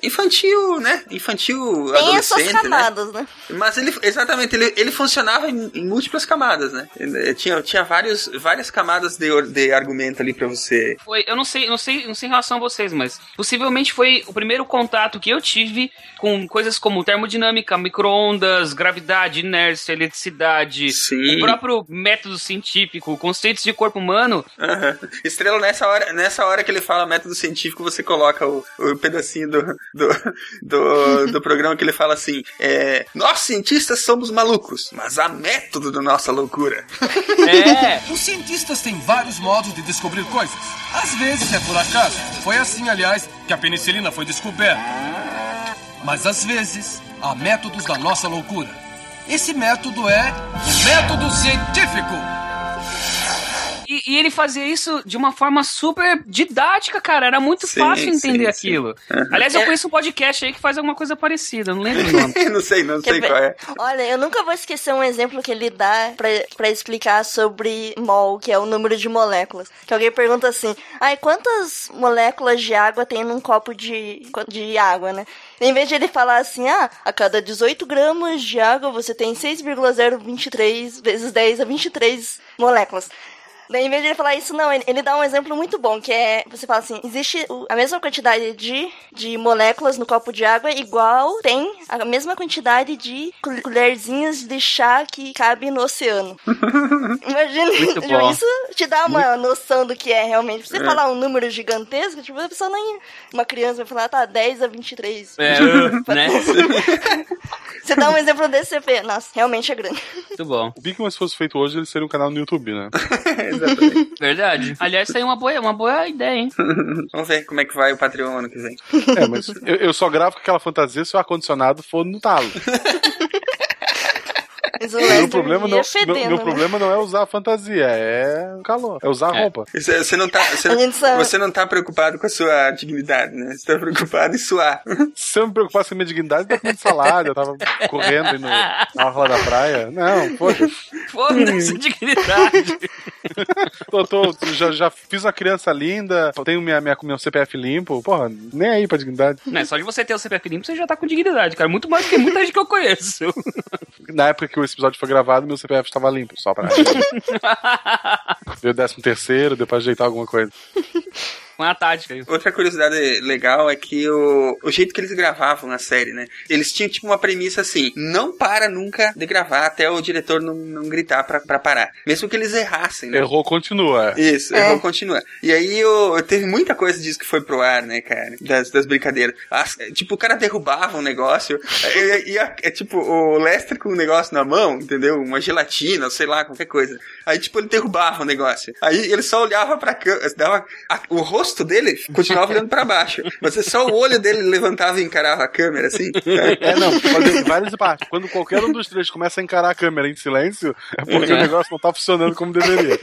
Infantil, né? Infantil Tem adolescente, né? camadas, né? Mas ele, exatamente, ele, ele funcionava em, em múltiplas camadas, né? Ele- tinha, tinha vários, várias camadas de, de argumento ali pra você. Foi, eu não sei, não sei, não sei em relação a vocês, mas possivelmente foi o primeiro contato que eu tive com coisas como termodinâmica, micro-ondas, gravidade, inércia, eletricidade, Sim. o próprio método científico, conceitos de corpo humano. Aham. Estrela, nessa hora, nessa hora que ele fala método científico, você coloca o, o pedacinho do, do, do, do programa que ele fala assim: é, Nós cientistas somos malucos, mas há método da nossa loucura. É, Os cientistas têm vários modos de descobrir coisas. Às vezes é por acaso. Foi assim, aliás, que a penicilina foi descoberta. Mas às vezes há métodos da nossa loucura. Esse método é o método científico. E ele fazia isso de uma forma super didática, cara. Era muito Sim, fácil entender sim, sim. aquilo. Aliás, eu É. conheço um podcast aí que faz alguma coisa parecida, não lembro o nome. não sei, não sei Quer ver? qual é. Olha, eu nunca vou esquecer um exemplo que ele dá pra, pra explicar sobre mol, que é o número de moléculas. Que alguém pergunta assim, ai, quantas moléculas de água tem num copo de, de água, né? Em vez de ele falar assim, ah, a cada 18 gramas de água você tem 6,023 vezes 10 a 23 moléculas. Daí, em vez de ele falar isso, não, ele, ele dá um exemplo muito bom, que é, você fala assim, existe a mesma quantidade de, de moléculas no copo de água, igual tem a mesma quantidade de col- colherzinhas de chá que cabe no oceano. Imagina, Muito tipo, isso te dá uma noção do que é realmente. Você falar um número gigantesco, tipo, a pessoa nem... Uma criança vai falar, tá, 10 a 23. É, né? Você dá um exemplo desse, você vê, nossa, realmente é grande. Muito bom. O Bigman, se fosse feito hoje, ele seria um canal no YouTube, né? Verdade. Aliás, isso aí é uma boa, uma boa ideia, hein? Vamos ver como é que vai o Patreon ano que vem. É, mas eu, eu só gravo com aquela fantasia se o ar-condicionado for no talo. Mas o Meu problema, não, fedendo, meu, meu né? problema não é usar a fantasia, é o calor, é usar a É. roupa. Você você não tá, você, A gente só- você não tá preocupado com a sua dignidade, né? Você tá preocupado em suar. Se eu me preocupasse com a minha dignidade, eu tava comendo salada, eu tava correndo no, na orla da praia. Não, poxa, Foda-se, dignidade. tô, tô- já, já fiz uma criança linda, tenho minha, minha, meu CPF limpo, porra, nem aí pra dignidade. Não, é só de você ter o CPF limpo, você já tá com dignidade, cara. Muito mais do que muita gente que eu conheço. Na época que esse episódio foi gravado, meu CPF estava limpo, só pra. Deu décimo terceiro, deu pra ajeitar alguma coisa. Uma tática aí. Outra curiosidade legal é que o, o jeito que eles gravavam a série, né? Eles tinham tipo uma premissa assim: não para nunca de gravar até o diretor não, não gritar pra, pra parar. Mesmo que eles errassem, né? Errou, continua. Isso, É. errou, continua. E aí eu, teve muita coisa disso que foi pro ar, né, cara? Das, das brincadeiras. As- tipo, o cara derrubava um negócio, e, e a- é tipo, o Lester com um negócio na mão, entendeu? Uma gelatina, sei lá, qualquer coisa. Aí, tipo, ele derrubava o negócio. Aí ele só olhava pra câmera, dava, a- o rosto dele continuava olhando pra baixo. Mas só o olho dele levantava e encarava a câmera, assim. É, não, fazer várias partes. Quando qualquer um dos três começa a encarar a câmera em silêncio, é porque o negócio não tá funcionando como deveria.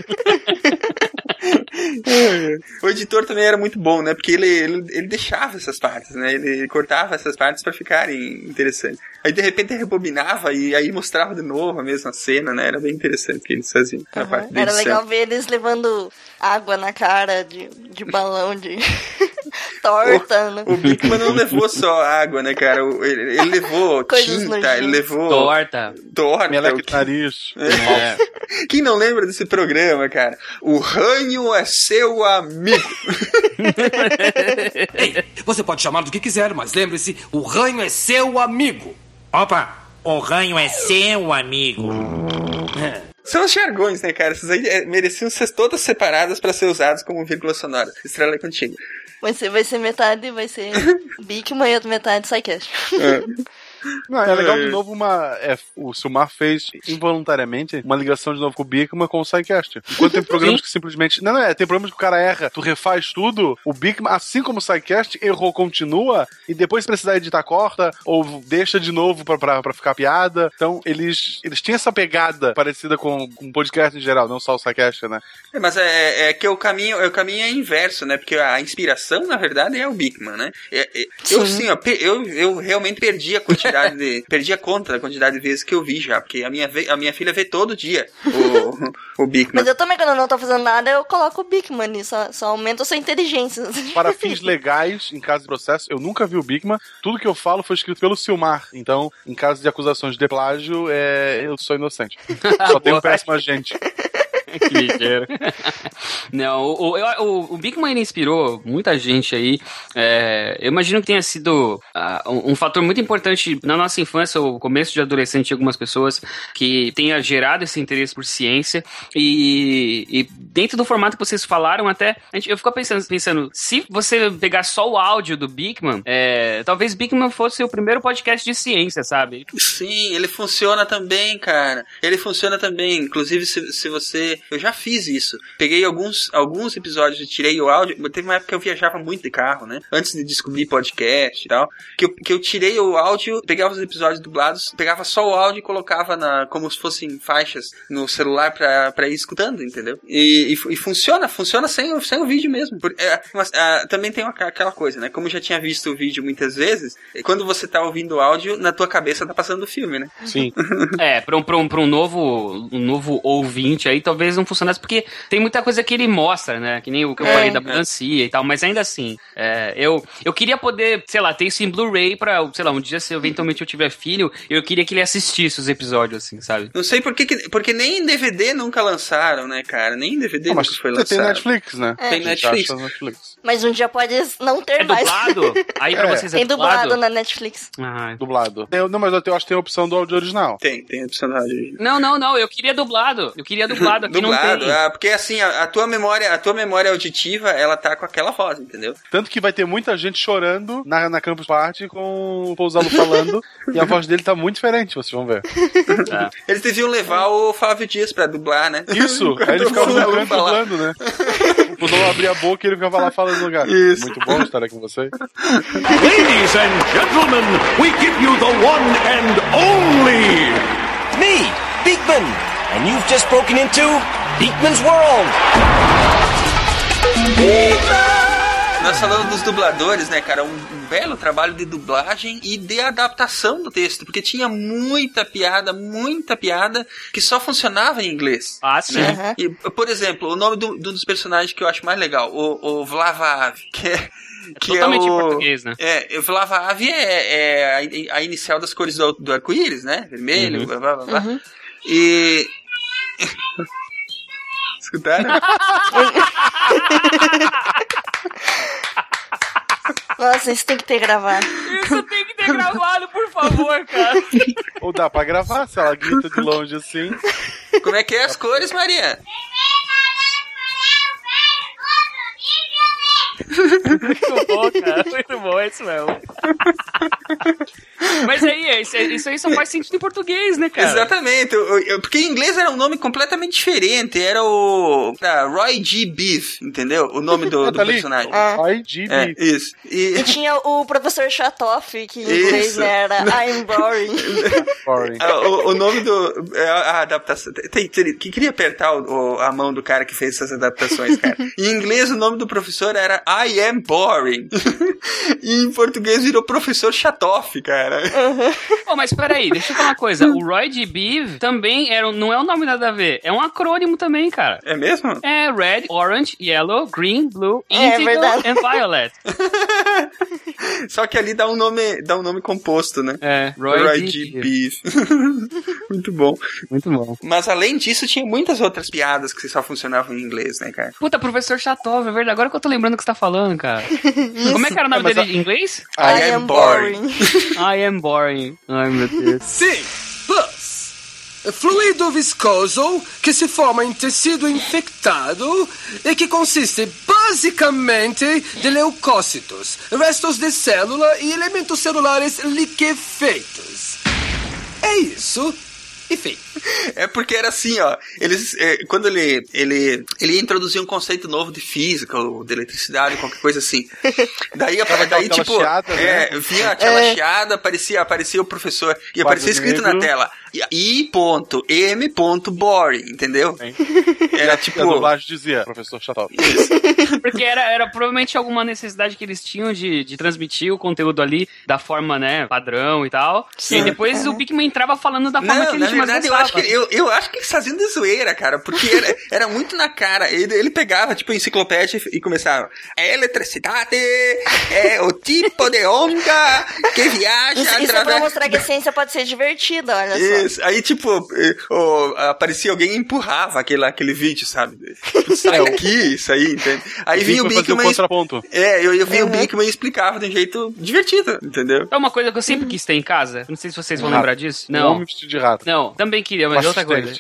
O editor também era muito bom, né? Porque ele, ele, ele deixava essas partes, né? Ele cortava essas partes pra ficarem interessantes. Aí de repente rebobinava e aí mostrava de novo a mesma cena, né? Era bem interessante o que eles faziam na Aham. parte Era legal ver eles levando água na cara de, de balão de torta, né? O Bigman não levou só água, né, cara? O- Ele, ele levou Coisas tinta, ele levou Torta. torta. O nariz. É. Quem não lembra desse programa, cara? O ranho é seu amigo. Ei, você pode chamar do que quiser, mas lembre-se, o ranho é seu amigo. Opa, o ranho é seu, amigo. São os jargões, né, cara? Essas aí é, mereciam ser todas separadas pra ser usadas como vírgula sonora. Estrela é contigo. Vai ser, vai ser metade, vai ser Bigman e outra metade Psycast. Não, é legal de novo uma. é, o Silmar fez involuntariamente uma ligação de novo com o Bigman com o SciCast. Enquanto tem programas que simplesmente. Não, não é, tem programas que o cara erra, tu refaz tudo, o Bigman, assim como o SciCast, errou, continua, e depois se precisar editar corta, ou deixa de novo pra, pra, pra ficar piada. Então, eles, eles tinham essa pegada parecida com, com o podcast em geral, não só o SciCast, né? É, mas é, é que o caminho, o caminho é inverso, né? Porque a inspiração, na verdade, é o Bigman, né? É- é- eu sim, ó, pe- eu, eu realmente perdi a quantidade de. perdi a conta da quantidade de vezes que eu vi já. Porque a minha, ve- a minha filha vê todo dia o, o Bigman. Mas eu também, quando eu não tô fazendo nada, eu coloco o Bigman nisso, só, só aumenta a sua inteligência. Para fins legais, em caso de processo, eu nunca vi o Bigman. Tudo que eu falo foi escrito pelo Silmar. Então, em caso de acusações de plágio, é, eu sou inocente. Só tenho péssima gente. que ligeiro. Não, o, o, o, Bigman ele inspirou muita gente aí. É, eu imagino que tenha sido ah, um, um fator muito importante na nossa infância, o começo de adolescente de algumas pessoas, que tenha gerado esse interesse por ciência. E, e dentro do formato que vocês falaram, até gente, eu fico pensando, pensando, se você pegar só o áudio do Bigman, é, talvez Bigman fosse o primeiro podcast de ciência, sabe? Sim, ele funciona também, cara. Ele funciona também. Inclusive, se, se você Eu já fiz isso. Peguei alguns, alguns episódios tirei o áudio. Teve uma época que eu viajava muito de carro, né? Antes de descobrir podcast e tal. Que eu, que eu tirei o áudio, pegava os episódios dublados, pegava só o áudio e colocava na, como se fossem faixas no celular pra, pra ir escutando, entendeu? E, e, e funciona, funciona sem, o- sem o vídeo mesmo. Por- é, mas, ah, também tem uma- aquela coisa, né? Como eu já tinha visto o vídeo muitas vezes, quando você tá ouvindo o áudio, na tua cabeça tá passando o filme, né? Sim. É, pra um, pra um, pra um novo um novo ouvinte aí, talvez não funcionasse, porque tem muita coisa que ele mostra, né? Que nem o que eu É. falei da melancia e tal, mas ainda assim, é, eu, eu queria poder, sei lá, ter isso em Blu-ray pra, sei lá, um dia se eventualmente eu tiver filho, eu queria que ele assistisse os episódios, assim, sabe? Não sei por que, que- porque nem em DVD nunca lançaram, né, cara? Nem em DVD Não, mas nunca foi você tem lançado. Netflix, né? É. Tem Netflix. Netflix. Mas um dia pode não ter É mais. dublado? Aí pra É. vocês é Tem dublado dublado? na Netflix. Ah, Dublado. Eu, não, mas eu acho que tem a opção do áudio original. Tem, tem a opção da rádio. Não, não, não, eu queria dublado. Eu queria dublado, aqui Dublado, ah, porque assim, a, a tua memória, a tua memória auditiva, ela tá com aquela voz, entendeu? Tanto que vai ter muita gente chorando na, na Campus Party com o Pousalo falando e a voz dele tá muito diferente, vocês vão ver. Eles deviam levar o Flávio Dias pra dublar, né? Isso, aí ele ficava no canto dublando, né? O não abria a boca e ele ficava lá falando no lugar. Isso. Muito bom estar aqui com você. Ladies and gentlemen, we give you the one and only Me, Beekman, and you've just broken into Beekman's World. Nós falamos dos dubladores, né, cara? Um, um belo trabalho de dublagem e de adaptação do texto, porque tinha muita piada, muita piada que só funcionava em inglês. Ah, sim. né? E, por exemplo, o nome do, do dos personagens que eu acho mais legal, o, o Vlavav, que é. Que totalmente é em o, português, né? É, Vlavav é, é a, a inicial das cores do, do arco-íris, né? Vermelho, Uhum. blá, blá, blá, blá. E. Escutaram? Nossa, isso tem que ter gravado. Isso tem que ter gravado, por favor, cara. Ou dá pra gravar, se ela grita de longe assim. Como é que é as cores, Maria? Muito bom, cara. Muito bom, é isso mesmo. Mas aí, isso, isso aí só faz sentido em português, né, cara? Exatamente, porque em inglês era um nome completamente diferente, era o era Roy G. Beef, entendeu? O nome do, Ah, do tá personagem. Ai, GB. É, isso. E E, tinha o professor Chatoff, que em inglês Isso. era I'm boring. Sorry. ah, o, o nome do. é, A adaptação. Tem, tem- que queria apertar o- a mão do cara que fez essas adaptações, cara. Em inglês, o nome do professor era I am boring. e em português virou professor Chatoff, cara. Pô, mas peraí, deixa eu falar uma coisa. O Roy de Beef também era, não é um nome nada a ver. É um acrônimo também, cara. É mesmo? É Red, Orange, Yellow, Green, Blue, É Indigo verdade. and Violet. Só que ali dá um nome, dá um nome composto, né? É, Roy, Roy G. Beef. Beef. Muito bom. Muito bom. Mas além disso, tinha muitas outras piadas que só funcionavam em inglês, né, cara? Puta, professor Chatov, é verdade. Agora que eu tô lembrando o que você tá falando, cara. Como é que era o nome mas dele em inglês? I, am boring. I am boring. Ai, meu Deus. Sim, pus. Fluido viscoso que se forma em tecido infectado e que consiste basicamente de leucócitos, restos de célula e elementos celulares liquefeitos. É isso. E fim. É porque era assim, ó. Eles, é, quando ele, ele, ele ia introduzir um conceito novo de física ou de eletricidade, qualquer coisa assim. Daí, Tava daí aquela tipo, chiada, é, né? vinha aquela É. chiada, aparecia, aparecia o professor e Quadro aparecia escrito na negro. tela. I ponto, M ponto boring, entendeu? Era E a tipo. dublagem dizia, professor Chatop. Porque era, era provavelmente alguma necessidade que eles tinham de, de transmitir o conteúdo ali da forma, né, padrão e tal. E aí depois o Pikmin entrava falando da forma Não, que na eles mais verdade, eu acho, que, eu, eu acho que eles faziam de zoeira, cara, porque era, era muito na cara. Ele, ele pegava, tipo, enciclopédia e começava. A eletricidade é o tipo de onda que viaja Isso, isso é pra através... mostrar que a ciência pode ser divertida, olha só. Isso. Aí, tipo, o- aparecia alguém e empurrava aquele, aquele vídeo, sabe? Tipo, Sai daqui, isso aí, entende? Aí vinha o e- contraponto. É, eu, eu vinha o Bigman e explicava de um jeito divertido, entendeu? É uma coisa que eu sempre quis ter em casa. Não sei se vocês vão Rato. lembrar disso. Um Não. homem vestido de rato. Não, também queria, mas é outra coisa.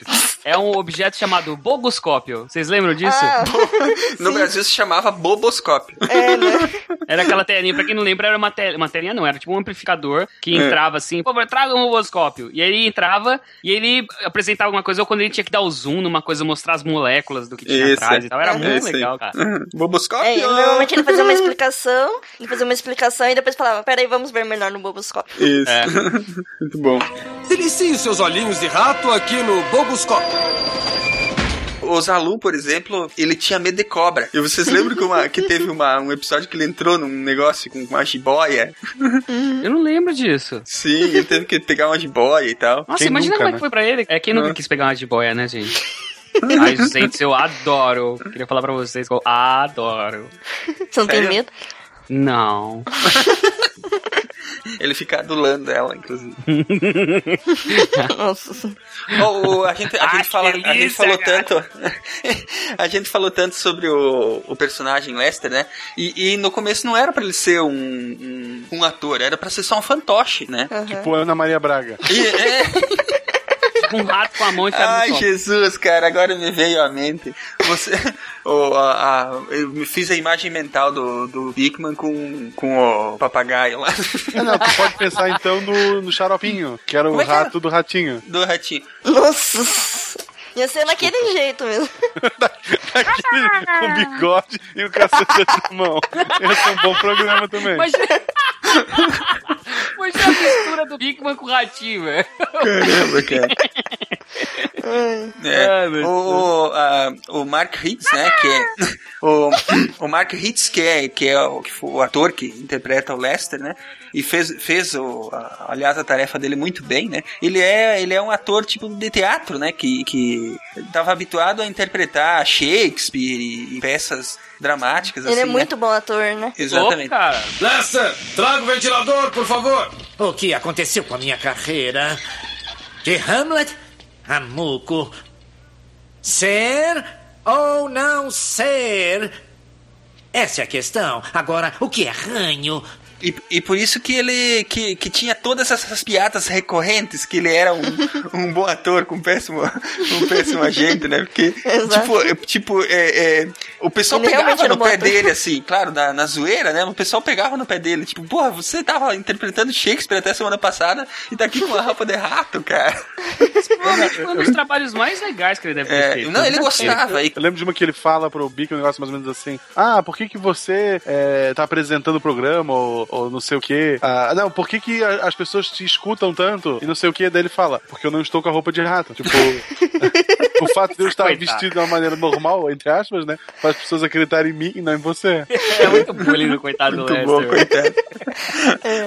É um objeto chamado bogoscópio. Vocês lembram disso? Ah, No Brasil se chamava boboscópio. é, né? Era aquela telinha, pra quem não lembra, era uma, te... uma telinha, não, era tipo um amplificador que É. entrava assim, favor, traga um boboscópio. E aí ele entrava e ele apresentava alguma coisa, ou quando ele tinha que dar o zoom numa coisa, mostrar as moléculas do que tinha Isso. atrás e tal. Era É muito aí. legal, cara. Boboscópio? É, normalmente ele fazia uma explicação, ele fazia uma explicação e depois falava, peraí, vamos ver melhor no boboscópio. Isso. É. Muito bom. Delicie os seus olhinhos de rato aqui no Boboscópio. O Zalu, por exemplo, ele tinha medo de cobra. E vocês lembram que, uma- que teve uma- um episódio que ele entrou num negócio com uma jiboia? Eu não lembro disso. Sim, ele teve que pegar uma jiboia e tal. Nossa, Quem imagina nunca, como é né? que foi pra ele. É quem nunca Ah. quis pegar uma jiboia, né, gente? Ai, gente, eu adoro. Queria falar pra vocês que eu adoro. Você não tem Sério? medo? Não. Ele fica adulando ela, inclusive. Nossa. Oh, a gente, a Ah, gente, fala, a gente falou cara. tanto. a gente falou tanto sobre o, o personagem Lester, né? E, e no começo não era pra ele ser um, um, um ator, era pra ser só um fantoche, né? Aham. Tipo Ana Maria Braga. E, é, Tipo um rato com a mão e cara Ai. Jesus, cara, agora me veio à mente. Você. o- a- a- eu me fiz a imagem mental do, do Bigman com, com o papagaio lá. É, não, tu pode pensar então no, no xaropinho, que era o Como é que era? rato do ratinho. Do ratinho. Nossa. Ia ser naquele jeito mesmo. Aquele com bigode e o cacete na mão. Esse é um bom programa também. Imagina... Imagina a mistura do Bigman com o ratinho, velho. Caramba, cara. É, meu o, o, a- o Mark Hitz, né, que é o, o Mark Hitz, que é, que é o, que foi o ator que interpreta o Lester, né, e fez, fez o, a- aliás, a tarefa dele muito bem, né, ele é, ele é um ator tipo de teatro, né, que, que estava habituado a interpretar Shakespeare e, e peças dramáticas, Ele assim, é né. muito bom ator, né? Exatamente. Ô, cara. Lester, traga o ventilador, por favor. O que aconteceu com a minha carreira? De Hamlet a Muco. Ser ou não ser? Essa é a questão. Agora, o que é ranho? E, e por isso que ele que, que tinha todas essas piadas recorrentes, que ele era um, um bom ator com um péssimo, um péssimo agente, né? Porque, Exato. tipo, é- tipo é, é, o pessoal Ele pegava no pé ator. dele, assim, claro, na, na zoeira, né? O pessoal pegava no pé dele, tipo, porra, você tava interpretando Shakespeare até semana passada e tá aqui com uma roupa de rato, cara. Provavelmente foi um dos trabalhos mais legais que ele deve ter É, feito. não, ele gostava. E, Eu lembro de uma que ele fala pro Bico um negócio mais ou menos assim: Ah, por que, que você é, tá apresentando o programa ou, ou não sei o quê? Ah, não, por que, que as pessoas te escutam tanto e não sei o quê? Daí ele fala: Porque eu não estou com a roupa de rato. Tipo, o fato de eu estar Coitado. vestido de uma maneira normal, entre aspas, né? Faz as pessoas acreditarem em mim e não em você. É muito bullying do coitado do Muito Lester. bom, coitado.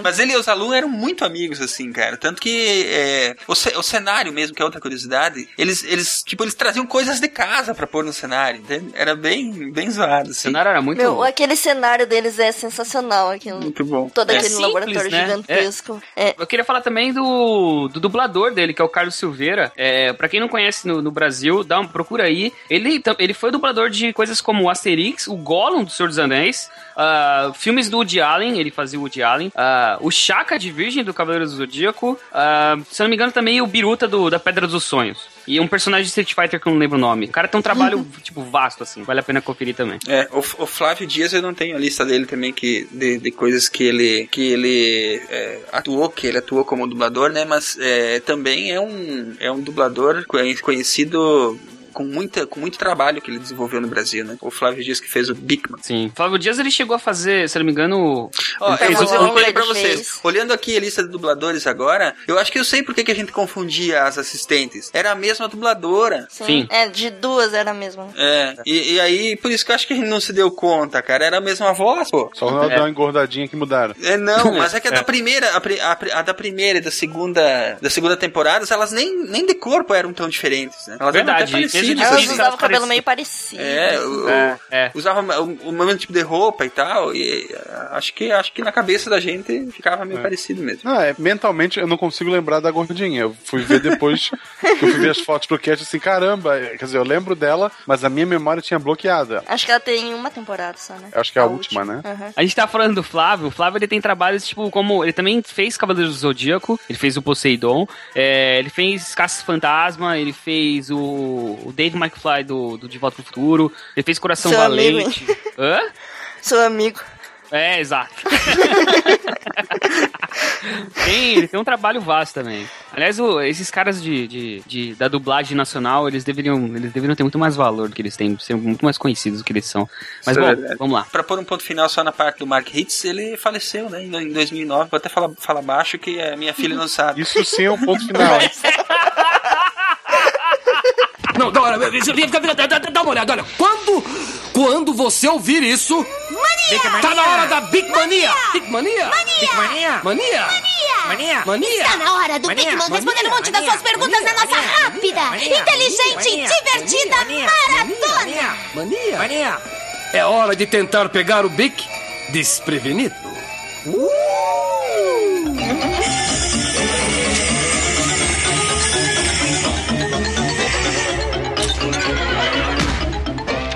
Mas ele e os alunos eram muito amigos, assim, cara. Tanto que é, o, ce- o cenário mesmo, que é outra curiosidade, eles, eles, tipo, eles traziam coisas de casa pra pôr no cenário, entende? Era bem, bem zoado, O assim. cenário era muito Meu, bom. aquele cenário deles é sensacional. Aquilo. Muito bom. Todo É aquele simples, laboratório né? gigantesco. É. Eu queria falar também do, do dublador dele, que é o Carlos Silveira. É, pra quem não conhece no, no Brasil, dá uma procura aí. Ele, ele foi dublador de coisas como Asterix, o Gollum do Senhor dos Anéis, ah, filmes do Woody Allen, ele fazia o Woody Allen, ah, o Chaka de Virgem do Cavaleiro do Zodíaco, ah, se não me engano também o Biruta do, da Pedra dos Sonhos. E um personagem de Street Fighter que eu não lembro o nome. O cara tem um trabalho, tipo, vasto, assim. Vale a pena conferir também. É, o, o Flávio Dias eu não tenho a lista dele também que, de, de coisas que ele, que ele é, atuou, que ele atuou como dublador, né? Mas é, também é um, é um dublador conhe- conhecido com, muita, com muito trabalho que ele desenvolveu no Brasil, né? O Flávio Dias que fez o Bigman. Sim. Flávio Dias, ele chegou a fazer, se eu não me engano... Ó, ele eu vou dizer uma coisa pra fez. vocês. Olhando aqui a lista de dubladores agora, eu acho que eu sei por que que a gente confundia as assistentes. Era a mesma dubladora. Sim. Sim. É, de duas era mesmo. né? É, e, e aí, por isso que eu acho que a gente não se deu conta, cara. Era a mesma voz, pô. Só ela deu uma engordadinha que mudaram. É, não, mas é que a da primeira, a, a a da primeira e da segunda, da segunda temporada, elas nem, nem de corpo eram tão diferentes, né? Elas Verdade. Difícil. Elas assim. usavam o cabelo meio parecido. É, o- É, é. usava o, o mesmo tipo de roupa e tal, e eh, acho que, acho que na cabeça da gente ficava meio parecido mesmo. Não, é, mentalmente eu não consigo lembrar da gordinha. Eu fui ver depois que eu fui ver as fotos pro cast assim, caramba, é, quer dizer, eu lembro dela, mas a minha memória tinha bloqueada. Acho que ela tem uma temporada só, né? Eu acho que é a última, né? Aham. A gente tá falando do Flávio. O Flávio ele tem trabalhos, tipo, como. Ele também fez Cavaleiros do Zodíaco, ele fez o Poseidon, é, ele fez Caça Fantasma, ele fez o, o Dave McFly do, do De Volta pro Futuro, ele fez Coração Seu amigo, Valente. Hã? Seu amigo. É, exato. tem, ele tem um trabalho vasto também. Aliás, o- esses caras de, de, de- da dublagem nacional, eles deveriam, eles deveriam ter muito mais valor do que eles têm, ser muito mais conhecidos do que eles são. Mas é bom, verdade. vamos lá. Pra pôr um ponto final só na parte do Mark Hitz, ele faleceu, né, em em 2009. Vou até falar, falar baixo que a minha filha não sabe. Isso sim é um ponto final. Não, dá, olha, dá, uma olhada, olha. Quando, quando você ouvir isso, Mania! tá na hora da Big Mania. Big Mania? Big Mania! Mania? Mania! Mania? Está na hora do Mania, Big Man mania, responder um monte das mania, suas perguntas mania, na nossa mania, rápida, mania, inteligente e mania, divertida mania, maratona. Mania? Mania! É hora de tentar pegar o Bic desprevenido.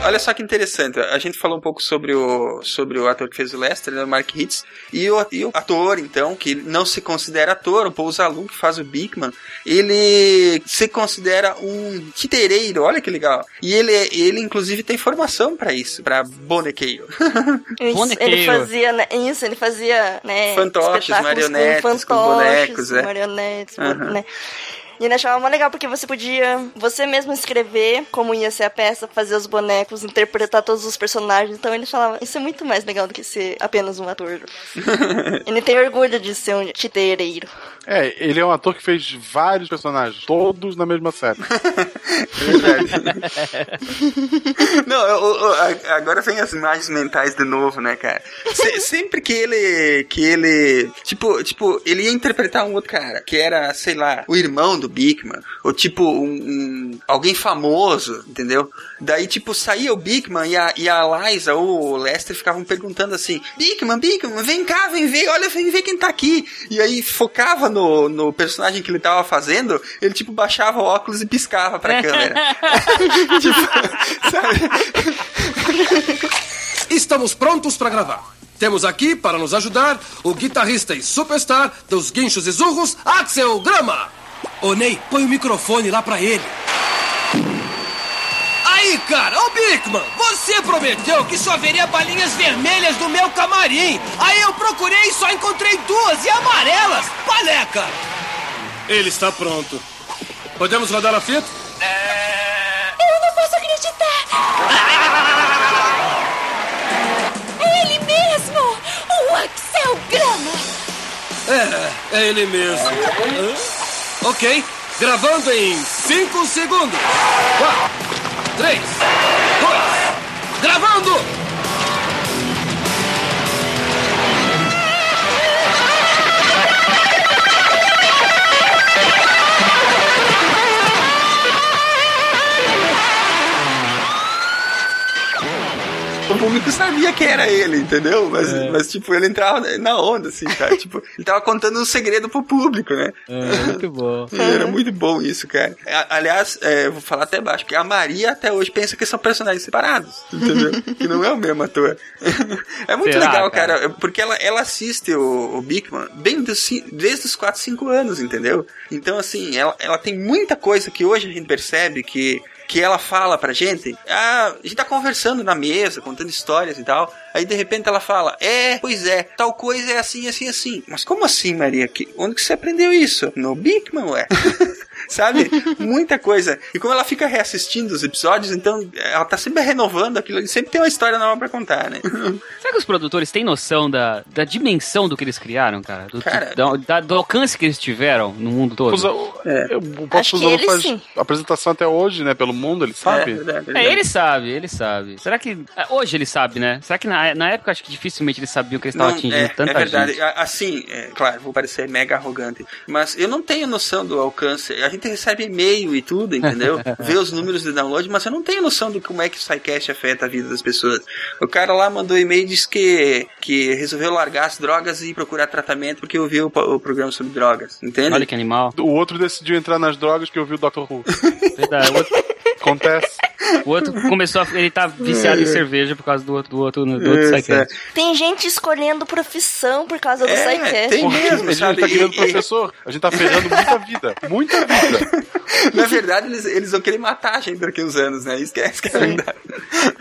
Olha só que interessante, a gente falou um pouco sobre o, sobre o ator que fez o Lester, né, o Mark Hitz, e o, e o ator, então, que não se considera ator, o Paul Zalum, que faz o Bigman, ele se considera um titereiro, olha que legal. E ele, ele inclusive, tem formação pra isso, pra bonequeio. Isso, Bonequeiro. ele fazia, né, isso, ele fazia, né, Fantoches, marionetes, com com fantoches, bonecos, é. marionetes, Aham. né. E ele achava mó legal porque você podia você mesmo escrever como ia ser a peça, fazer os bonecos, interpretar todos os personagens. Então ele falava, isso é muito mais legal do que ser apenas um ator. ele tem orgulho de ser um titereiro. É, ele é um ator que fez vários personagens, todos na mesma série. Não, eu- eu- agora vem as imagens mentais de novo, né, cara? Se- sempre que ele. que ele. Tipo, tipo, ele ia interpretar um outro cara, que era, sei lá, o irmão do Bigman, ou tipo, um, um- alguém famoso, entendeu? Daí, tipo, saía o Bigman e a, e a Liza ou o Lester ficavam perguntando assim: Bigman, Bigman, vem cá, vem ver, olha, vem ver quem tá aqui. E aí focava no, no personagem que ele tava fazendo, ele, tipo, baixava o óculos e piscava pra câmera. tipo, sabe? Estamos prontos para gravar. Temos aqui, para nos ajudar, o guitarrista e superstar dos guinchos e zurros, Axel Grama. Ô Ney, põe o microfone lá pra ele. Aí, cara, ô Bigman, você prometeu que só haveria balinhas vermelhas no meu camarim. Aí eu procurei e só encontrei duas e amarelas. Paleca! Ele está pronto. Podemos rodar a fita? Eu não posso acreditar! É ele mesmo! O Axel Grama! É, é ele mesmo. Hã? Ok, gravando em 5 segundos. 4, 3, 2, gravando! O público sabia que era ele, entendeu? Mas, mas tipo, ele entrava na onda, assim, cara. tipo, ele tava contando um segredo pro público, né? muito bom. Era muito bom isso, cara. Aliás, é, eu vou falar até baixo, porque a Maria até hoje pensa que são personagens separados, entendeu? que não é o mesmo ator. é muito Será, legal, cara? cara, porque ela, ela assiste o, o Bigman bem dos desde os 4, 5 anos, entendeu? Então, assim, ela, ela tem muita coisa que hoje a gente percebe que que ela fala pra gente, ah, a gente tá conversando na mesa, contando histórias e tal, aí de repente ela fala, é, pois é, tal coisa é assim, assim, assim. Mas como assim, Maria? Que, onde que você aprendeu isso? No Bigman, ué? Sabe? Muita coisa. E como ela fica reassistindo os episódios, então ela tá sempre renovando aquilo, e sempre tem uma história nova pra contar, né? Será que os produtores têm noção da, da dimensão do que eles criaram, cara? Do, Cara. da- da- do alcance que eles tiveram no mundo todo? Usa- É. O Acho que ele faz sim. apresentação até hoje, né? Pelo mundo, ele sabe? É, verdade, É, verdade. ele sabe, ele sabe. Será que. é, Hoje ele sabe, né? Será que na, na época acho que dificilmente eles sabiam que eles estavam Não, atingindo é, tanta é verdade. gente? Assim, é, claro, vou parecer mega arrogante, mas eu não tenho noção do alcance. A gente gente recebe e-mail e tudo, entendeu? Vê os números de download, mas eu não tenho noção de como é que o SciCast afeta a vida das pessoas. O cara lá mandou e-mail e disse que, que resolveu largar as drogas e procurar tratamento porque ouviu o, o programa sobre drogas, entende? Olha que animal. O outro decidiu entrar nas drogas que ouviu o Dr. Who. Verdade. O outro, Acontece. O outro começou a. Ele tá viciado em cerveja por causa do outro, do outro, do outro Psycast. Tem gente escolhendo profissão por causa do É, SciCast. tem mesmo, a gente sabe? tá E- professor. A gente tá ferrando muita vida. Muita vida. Na verdade, eles, eles vão querer matar a gente daqui uns anos, né? Isso que é, é verdade.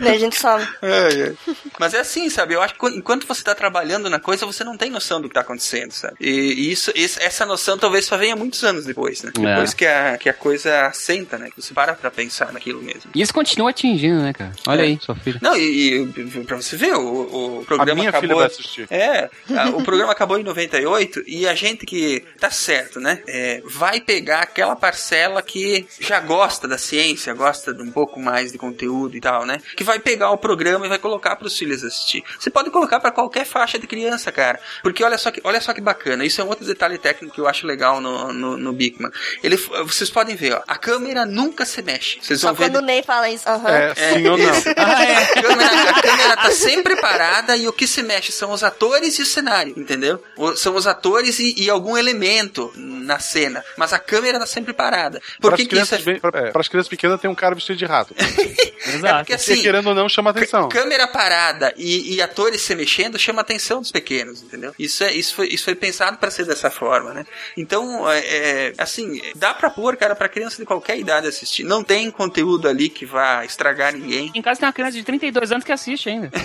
A gente sabe. Ai, ai. Mas é assim, sabe? Eu acho que enquanto você tá trabalhando na coisa, você não tem noção do que tá acontecendo, sabe? E, isso, essa noção talvez só venha muitos anos depois, né? É. Depois que a, que a coisa assenta, né? Que você para pra pensar naquilo mesmo. E isso continua atingindo, né, cara? Olha aí, sua filha. Não, e, e pra você ver, o, o programa A minha acabou... filha vai assistir. É, a- o programa acabou em 98 e a gente que tá certo, né? é, vai pegar aquela parcela que já gosta da ciência, gosta de um pouco mais de conteúdo e tal, né? Que vai pegar o programa e vai colocar para os filhos assistir. Você pode colocar para qualquer faixa de criança, cara. Porque olha só que, olha só que bacana. Isso é um outro detalhe técnico que eu acho legal no, no, no Bigman. Ele, vocês podem ver, ó. A câmera nunca se mexe. Vocês Só vão ver quando o Ney fala aham. É, sim ou não. isso. A, câmera, a câmera tá sempre parada e o que se mexe são os atores e o cenário, entendeu? O- São os atores e, e algum elemento na cena. Mas a câmera tá sempre parada. Por Para que, as que isso é. bem- é, pras crianças pequenas tem um cara vestido de rato. É Exato. porque E assim. querendo ou não, chama atenção. Câmera parada e, e atores se mexendo chama a atenção dos pequenos, entendeu? Isso, é, isso, foi, isso foi pensado para ser dessa forma, né? Então, é, é, assim, dá pra pôr, cara, pra criança de qualquer idade assistir. Não tem conteúdo ali que vá estragar ninguém. Em casa tem uma criança de 32 anos que assiste ainda.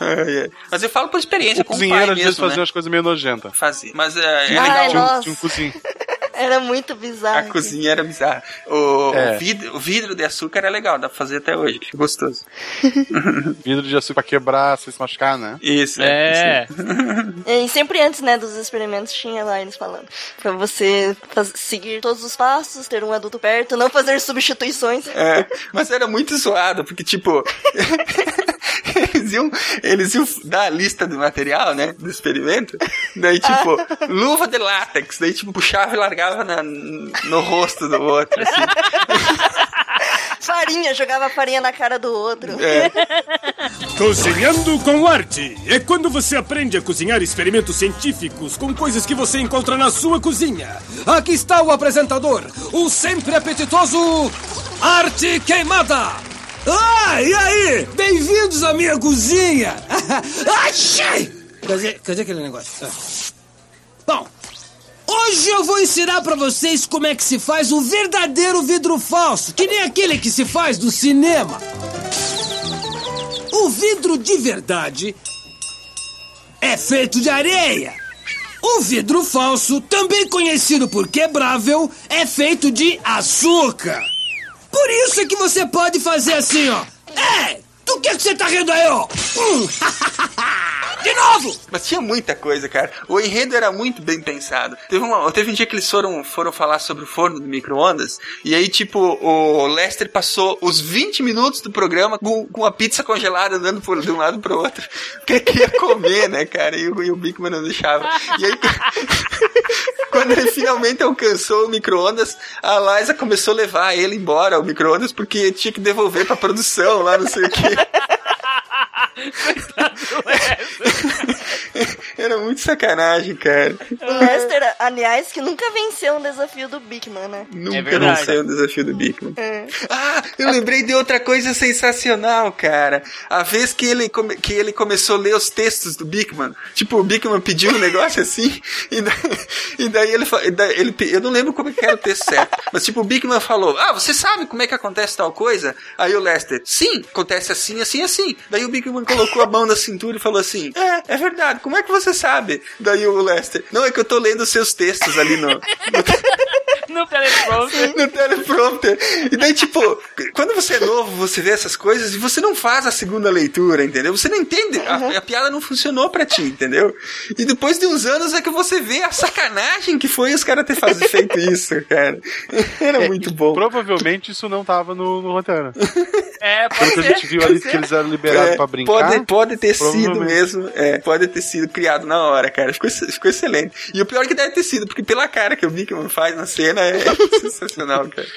Ai, ai. Mas eu falo por experiência, O com o cozinheiro pai às vezes mesmo, fazia né? umas coisas meio nojentas. Fazer. Mas é, é Ai, legal. Tinha um- nossa. tinha um cozinho. Era muito bizarro. A cozinha era bizarra. O, É. o vidro, o vidro de açúcar é legal, dá pra fazer até hoje. Fica gostoso. Vidro de açúcar pra quebrar, sem se machucar, né? Isso. É. E sempre antes, né, dos experimentos tinha lá eles falando. Pra você seguir todos os passos, ter um adulto perto, não fazer substituições. É, mas era muito zoado, porque, tipo, eles iam, eles iam dar a lista do material, né, do experimento, daí, tipo, luva de látex, daí, tipo, puxava e largava na- no rosto do outro, assim. Farinha, jogava farinha na cara do outro. É. Cozinhando com arte é quando você aprende a cozinhar experimentos científicos com coisas que você encontra na sua cozinha. Aqui está o apresentador, o sempre apetitoso Arte Queimada. Ah, e aí? Bem-vindos à minha cozinha. Achei! Cadê, cadê aquele negócio? Ah. Bom, hoje eu vou ensinar pra vocês como é que se faz o verdadeiro vidro falso, que nem aquele que se faz do cinema. O vidro de verdade é feito de areia. O vidro falso, também conhecido por quebrável, é feito de açúcar. Por isso é que você pode fazer assim, ó. É, do que, que você tá rindo aí, ó? Hum, de novo! Mas tinha muita coisa, cara. O enredo era muito bem pensado. Teve, uma, teve um dia que eles foram, foram falar sobre o forno do micro-ondas, e aí, tipo, o Lester passou os 20 minutos do programa com, com a pizza congelada andando por, de um lado pro outro. Porque ele queria comer, né, cara? E o, o Bigman não deixava. E aí, quando ele finalmente alcançou o micro-ondas, a Liza começou a levar ele embora, o micro-ondas, porque tinha que devolver pra produção lá, não sei o quê. Fantastic. Era muito sacanagem, cara. O Lester, aliás, que nunca venceu um desafio do Bigman, né? Nunca verdade. venceu o desafio do Bigman. É. Ah, eu lembrei de outra coisa sensacional, cara. A vez que ele, come- que ele começou a ler os textos do Bigman. Tipo, o Bigman pediu um negócio assim, e, da- e daí ele, e daí ele pe- Eu não lembro como é que era o texto certo. Mas tipo, o Bigman falou: Ah, você sabe como é que acontece tal coisa? Aí o Lester, sim, acontece assim, assim, assim. Daí o Bigman colocou a mão na cintura e falou assim: É, é verdade, como é que você sabe? Daí o Lester, não, é que eu tô lendo seus textos ali no- no teleprompter. no teleprompter. E daí, tipo, quando você é novo, você vê essas coisas e você não faz a segunda leitura, entendeu? Você não entende. A, a piada não funcionou pra ti, entendeu? E depois de uns anos é que você vê a sacanagem que foi os caras ter faz- feito isso, cara. Era muito bom. Provavelmente isso não tava no, no roteiro. É, pode que a ser. gente viu ali que eles eram liberados É, pra brincar. Pode, pode ter sido mesmo. É, pode ter sido criado na hora, cara. Ficou, ficou excelente. E o pior é que deve ter sido, porque pela cara que o Bigman faz na cena é sensacional, cara.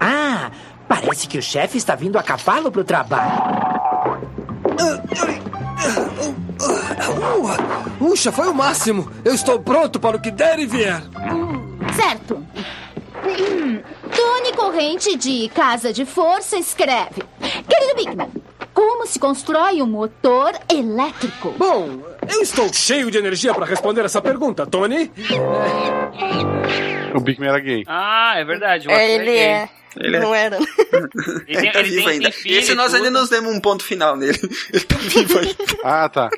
Ah, parece que o chefe está vindo a cavalo pro trabalho. Puxa, foi o máximo. Eu estou pronto para o que der e vier. Certo. Tony Corrente de Casa de Força escreve: Querido Bigman, como se constrói um motor elétrico? Bom, eu estou cheio de energia para responder essa pergunta, Tony. O Big Man era gay. Ah, é verdade. o ator Ele gay. é. Ele é. Não era. Ele, tá ele vivo tem- ainda. filho Esse nós ainda nos demos um ponto final nele. Ele tá vivo ainda. Ah, tá.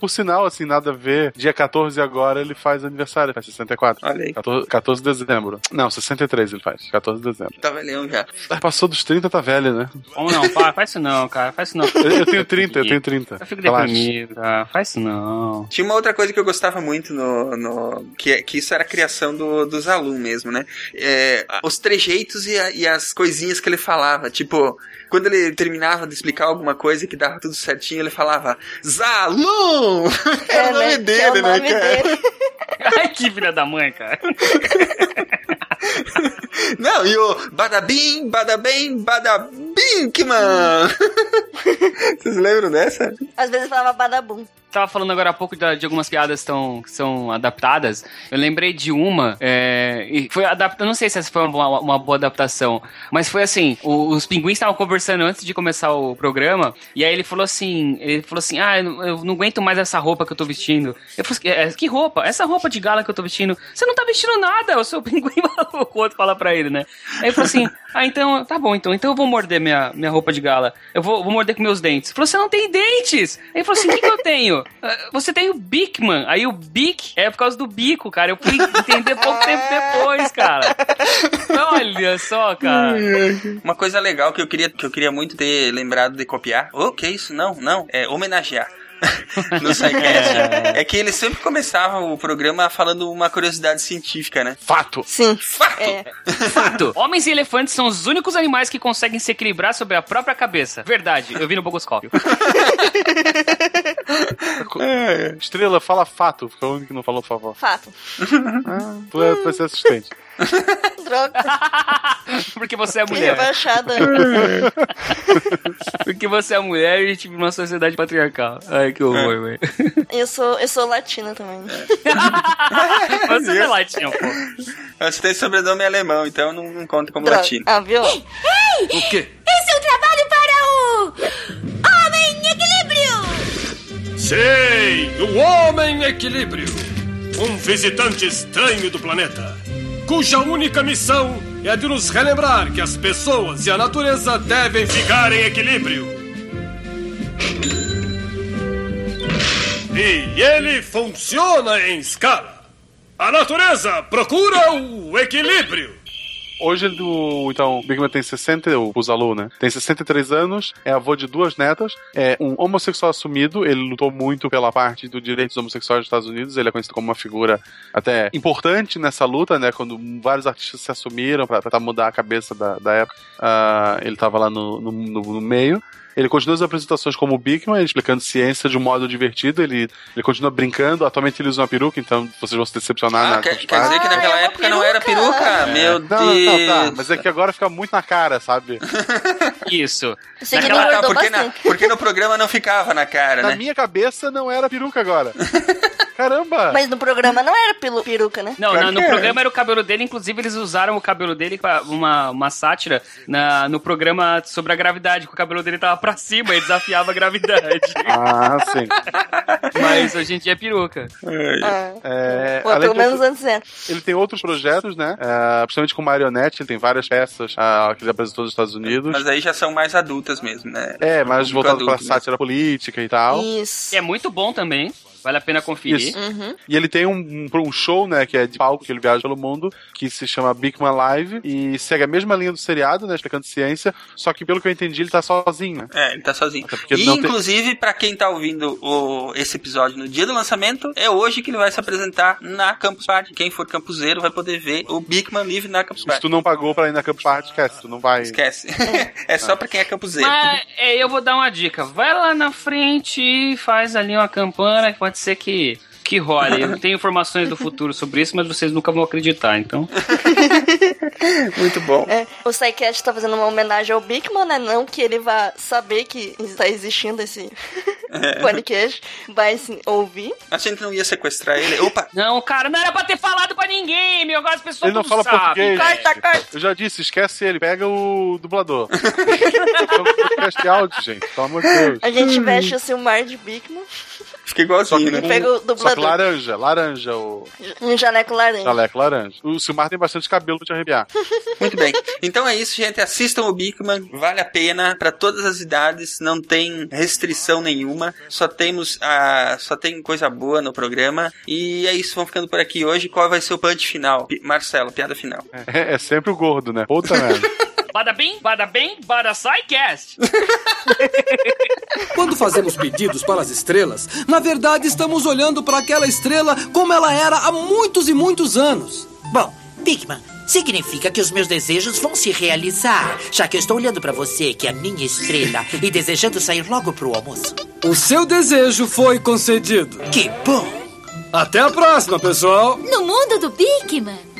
Por sinal, assim, nada a ver. Dia 14 agora ele faz aniversário, faz 64. Olha aí. 14, 14 de dezembro. Não, 63 ele faz. 14 de dezembro. Tá velhão já. Ah, Passou dos 30, tá velho, né? Como não? Faz, faz isso não, cara. Faz isso não. Eu, eu tenho 30, eu tenho 30. Eu fico deprimido, cara. Faz isso não. Tinha uma outra coisa que eu gostava muito no. no que, é- que isso era a criação do, dos alunos mesmo, né? É, os trejeitos e, a- e as coisinhas que ele falava. Tipo, quando ele terminava de explicar alguma coisa que dava tudo certinho, ele falava Zalum! Era o nome né? dele, é o né, nome cara? dele. Ai, que filha da mãe, cara. Não, e o Badabim, Badabem, Badabinkman! Vocês lembram dessa? Às vezes falava badabum. Tava falando agora há pouco da- de algumas piadas tão, que são adaptadas. Eu lembrei de uma, é, e foi adaptada. Não sei se essa foi uma, uma boa adaptação, mas foi assim: o- os pinguins estavam conversando antes de começar o programa, e aí ele falou assim: ele falou assim, ah, eu não, eu não aguento mais essa roupa que eu tô vestindo. Eu falei, assim, "É, que roupa? Essa roupa de gala que eu tô vestindo. Você não tá vestindo nada, o seu pinguim maluco, o outro fala pra ele, né? Aí ele falou assim: Ah, então, tá bom, então, então eu vou morder minha, minha roupa de gala. Eu vou, vou morder com meus dentes. Ele falou, você não tem dentes! Aí ele falou assim: o que, que eu tenho? "Ah, Você tem o Bigman. Aí o Bic é por causa do bico, cara. Eu fui entender pouco tempo depois, cara. Olha só, cara. Uma coisa legal que eu queria, que eu queria muito ter lembrado de copiar. O que isso? Não, não. É homenagear. no SciCast. É que eles sempre começavam o programa falando uma curiosidade científica, né? Fato! Sim. Fato! É. Fato! Homens e elefantes são os únicos animais que conseguem se equilibrar sobre a própria cabeça. Verdade, eu vi no Bogoscópio. É. Estrela, fala fato. Foi o único que não falou, por favor. Fato. Ah, tu é, tu vai ser assistente. Droga. Porque você é Que mulher. rebaixada. Porque você é mulher e a gente vive numa sociedade patriarcal. Ai, que horror, velho. Eu sou, eu sou latina também. Você não é latinha, pô. Você tem sobrenome alemão, então não, não conta como Droga. latino. Ah, viu? Ei! O quê? Esse é o trabalho para o. Homem Equilíbrio! Sei, o Homem Equilíbrio. Um visitante estranho do planeta, cuja única missão é de nos relembrar que as pessoas e a natureza devem ficar em equilíbrio. E ele funciona em escala. A natureza procura o equilíbrio. Hoje, ele, o, então, Big Man tem 60, o Buzalu, né? Tem 63 anos, é avô de duas netas, é um homossexual assumido, ele lutou muito pela parte do direitos homossexuais dos Estados Unidos, ele é conhecido como uma figura até importante nessa luta, né? Quando vários artistas se assumiram tentar mudar a cabeça da, da época, ah, ele tava lá no, no- no meio. Ele continua as apresentações como o Bigman, explicando ciência de um modo divertido. Ele, ele continua brincando. Atualmente ele usa uma peruca, então vocês vão se decepcionar Ah, na quer, Campus quer dizer que naquela é uma época não era peruca. peruca? Meu Não, Deus. não, tá. Mas é que agora fica muito na cara, sabe? Isso. Que Naquela- tá, porque, na- porque no programa não ficava na cara, Na né? minha cabeça não era peruca agora. Caramba! Mas no programa não era pelo peruca, né? Não, no é. programa era o cabelo dele, inclusive eles usaram o cabelo dele pra uma, uma sátira na, no programa sobre a gravidade, que o cabelo dele tava pra cima e desafiava a gravidade. Ah, sim. Mas hoje em dia é peruca. Ah. É, Pô, além pelo menos antes era. Ele tem outros projetos, né? É, principalmente com marionete, ele tem várias peças ah, que ele apresentou nos Estados Unidos. Mas aí já são mais adultas mesmo, né? É, mas Público voltado pra né? sátira política e tal. Isso. Que é muito bom também. Vale a pena conferir. Uhum. E ele tem um, um- um show, né, que é de palco, que ele viaja pelo mundo, que se chama Big Man Live, e segue a mesma linha do seriado, né, explicando ciência, só que pelo que eu entendi, ele tá sozinho. né? É, ele tá sozinho. E, não tem- inclusive, pra quem tá ouvindo o- esse episódio no dia do lançamento, é hoje que ele vai se apresentar na Campus Party. Quem for campuseiro vai poder ver o Bigman Live na Campus Se Party. tu não pagou pra ir na Campus Party, esquece, tu não vai... Esquece. é só pra quem é campuseiro. Mas é, eu vou dar uma dica. Vai lá na frente e faz ali uma campana que pode ser que, que role. Eu tenho informações do futuro sobre isso, mas vocês nunca vão acreditar, então. Muito bom. É, o Psycast tá fazendo uma homenagem ao Bigman, né? Não que ele vá saber que está existindo esse podcast, vai sim, ouvir. A gente não ia sequestrar ele. Opa! Não, cara, não era pra ter falado pra ninguém, meu. Agora as pessoas Ele não fala sabem. português. Corta, corta. Eu já disse, esquece ele, pega o dublador. Então, podcast de áudio, gente, pelo amor de Deus. A gente veste o Silmar de Bigman, Fica Só que, igualzinho, né? Pega o só que dublador. laranja, laranja, o um jaleco laranja. jaleco laranja. O Silmar tem bastante cabelo pra te arrepiar. Muito bem. Então é isso, gente. Assistam o Bigman. Vale a pena para todas as idades. Não tem restrição nenhuma. Só temos a, só tem coisa boa no programa. E é isso. Vamos ficando por aqui hoje. Qual vai ser o punch final? Marcelo, piada final. É, é sempre o gordo, né? Puta merda. Bada bem, bada bem, bada SciCast. Quando fazemos pedidos para as estrelas, na verdade estamos olhando para aquela estrela como ela era há muitos e muitos anos. Bom, Bigman, significa que os meus desejos vão se realizar, já que eu estou olhando para você, que é a minha estrela, e desejando sair logo pro almoço. O seu desejo foi concedido. Que bom! Até a próxima, pessoal! No mundo do Bigman.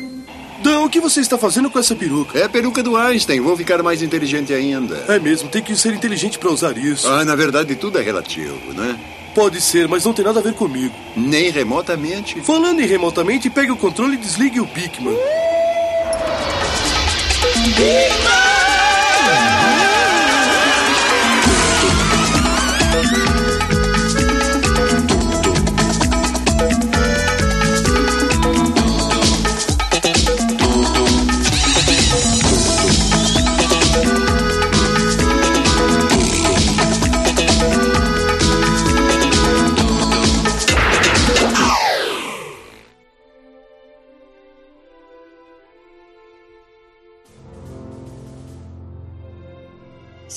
Dan, o que você está fazendo com essa peruca? É a peruca do Einstein. Vou ficar mais inteligente ainda. É mesmo, tem que ser inteligente para usar isso. Ah, na verdade, tudo é relativo, né? Pode ser, mas não tem nada a ver comigo. Nem remotamente. Falando em remotamente, pegue o controle e desligue o Bigman.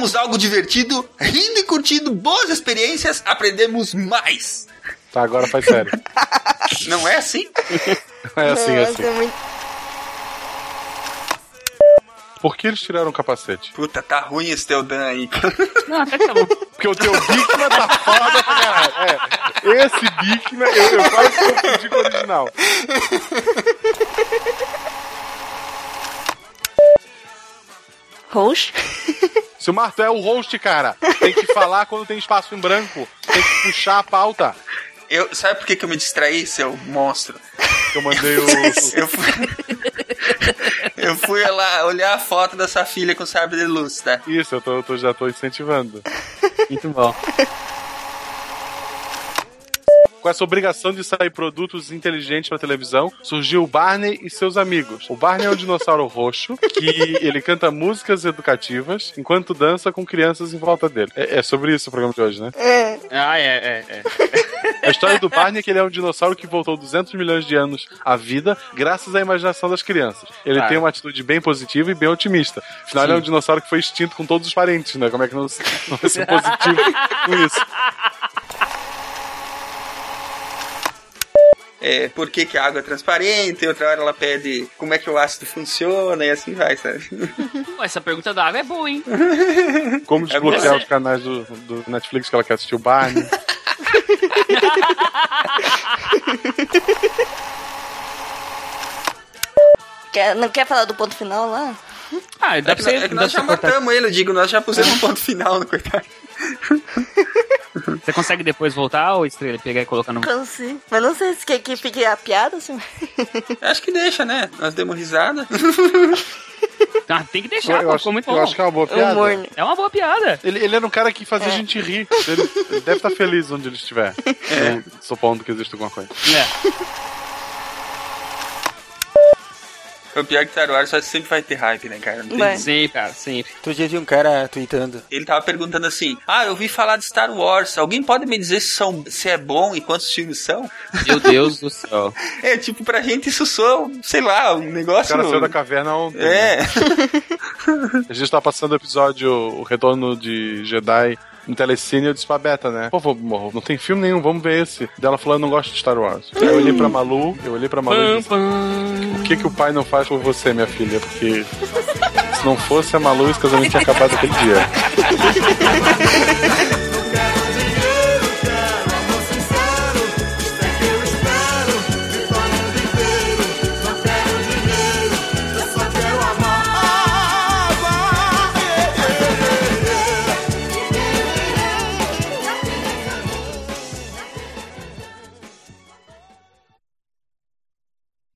Aprendemos algo divertido, rindo e curtindo boas experiências, aprendemos mais. Tá, agora faz sério. Não é assim? É assim, é assim. Muito... Por que eles tiraram o capacete? Puta, tá ruim esse teu Dan aí. Não, até que tá bom. Porque o teu Bigman tá foda pra caralho. É, esse Bigman eu, eu quase confundi com o original. Roxo? Silmar, tu é o host, cara. Tem que falar quando tem espaço em branco. Tem que puxar a pauta. Eu, sabe por que, que eu me distraí, seu monstro? Eu mandei o. Eu fui, eu fui lá olhar a foto da sua filha com sabre de luz, tá? Isso, eu tô, eu tô- já tô incentivando. Muito bom. Com essa obrigação de sair produtos inteligentes pra televisão, surgiu o Barney e seus amigos. O Barney é um dinossauro roxo que ele canta músicas educativas enquanto dança com crianças em volta dele. É, é sobre isso o programa de hoje, né? É. Ah, é, é, é. A história do Barney é que ele é um dinossauro que voltou 200 milhões de anos à vida graças à imaginação das crianças. Ele Claro. tem uma atitude bem positiva e bem otimista. Afinal, ele é um dinossauro que foi extinto com todos os parentes, né? Como é que não, não vai ser positivo com isso? É, por que, que a água é transparente, outra hora ela pede como é que o ácido funciona e assim vai, sabe? Essa pergunta da água é boa, hein? Como desbloquear você- os canais do, do Netflix que ela quer assistir o Barney. Quer, não quer falar do ponto final lá? Ah, É que, nós- é nós já matamos ele, eu digo, nós já pusemos um ponto final no coitado. Você consegue depois voltar ou estrela pegar e colocar no. Consigo. Mas não sei se quer que fique a piada, assim. Acho que deixa, né? Nós demos risada. Ah, tem que deixar, Eu pô, acho- ficou muito eu bom. acho que é uma boa piada. Né? É uma boa piada. Ele, ele era um cara que fazia a gente rir. Ele, ele deve estar feliz onde ele estiver. É. Supondo que existe alguma coisa. É. O pior é que Star Wars sempre vai ter hype, né, cara? Não tem-. Sempre, cara, sempre. Outro dia vi um cara tweetando. Ele tava perguntando assim: Ah, eu ouvi falar de Star Wars. Alguém pode me dizer se, são, se é bom e quantos filmes são? Meu Deus do céu. É, tipo, pra gente isso soa, sei lá, um O negócio. cara saiu da caverna ontem. É. né? A gente tá passando o episódio O Retorno de Jedi no Telecine eu disse pra Beta, né? Pô, vou- morro, não tem filme nenhum, vamos ver esse. Dela eu não gosto de Star Wars. Aí eu olhei pra Malu, eu olhei pra Malu e disse, o que que o pai não faz por você, minha filha? Porque se não fosse a Malu, esse casamento tinha acabado aquele dia.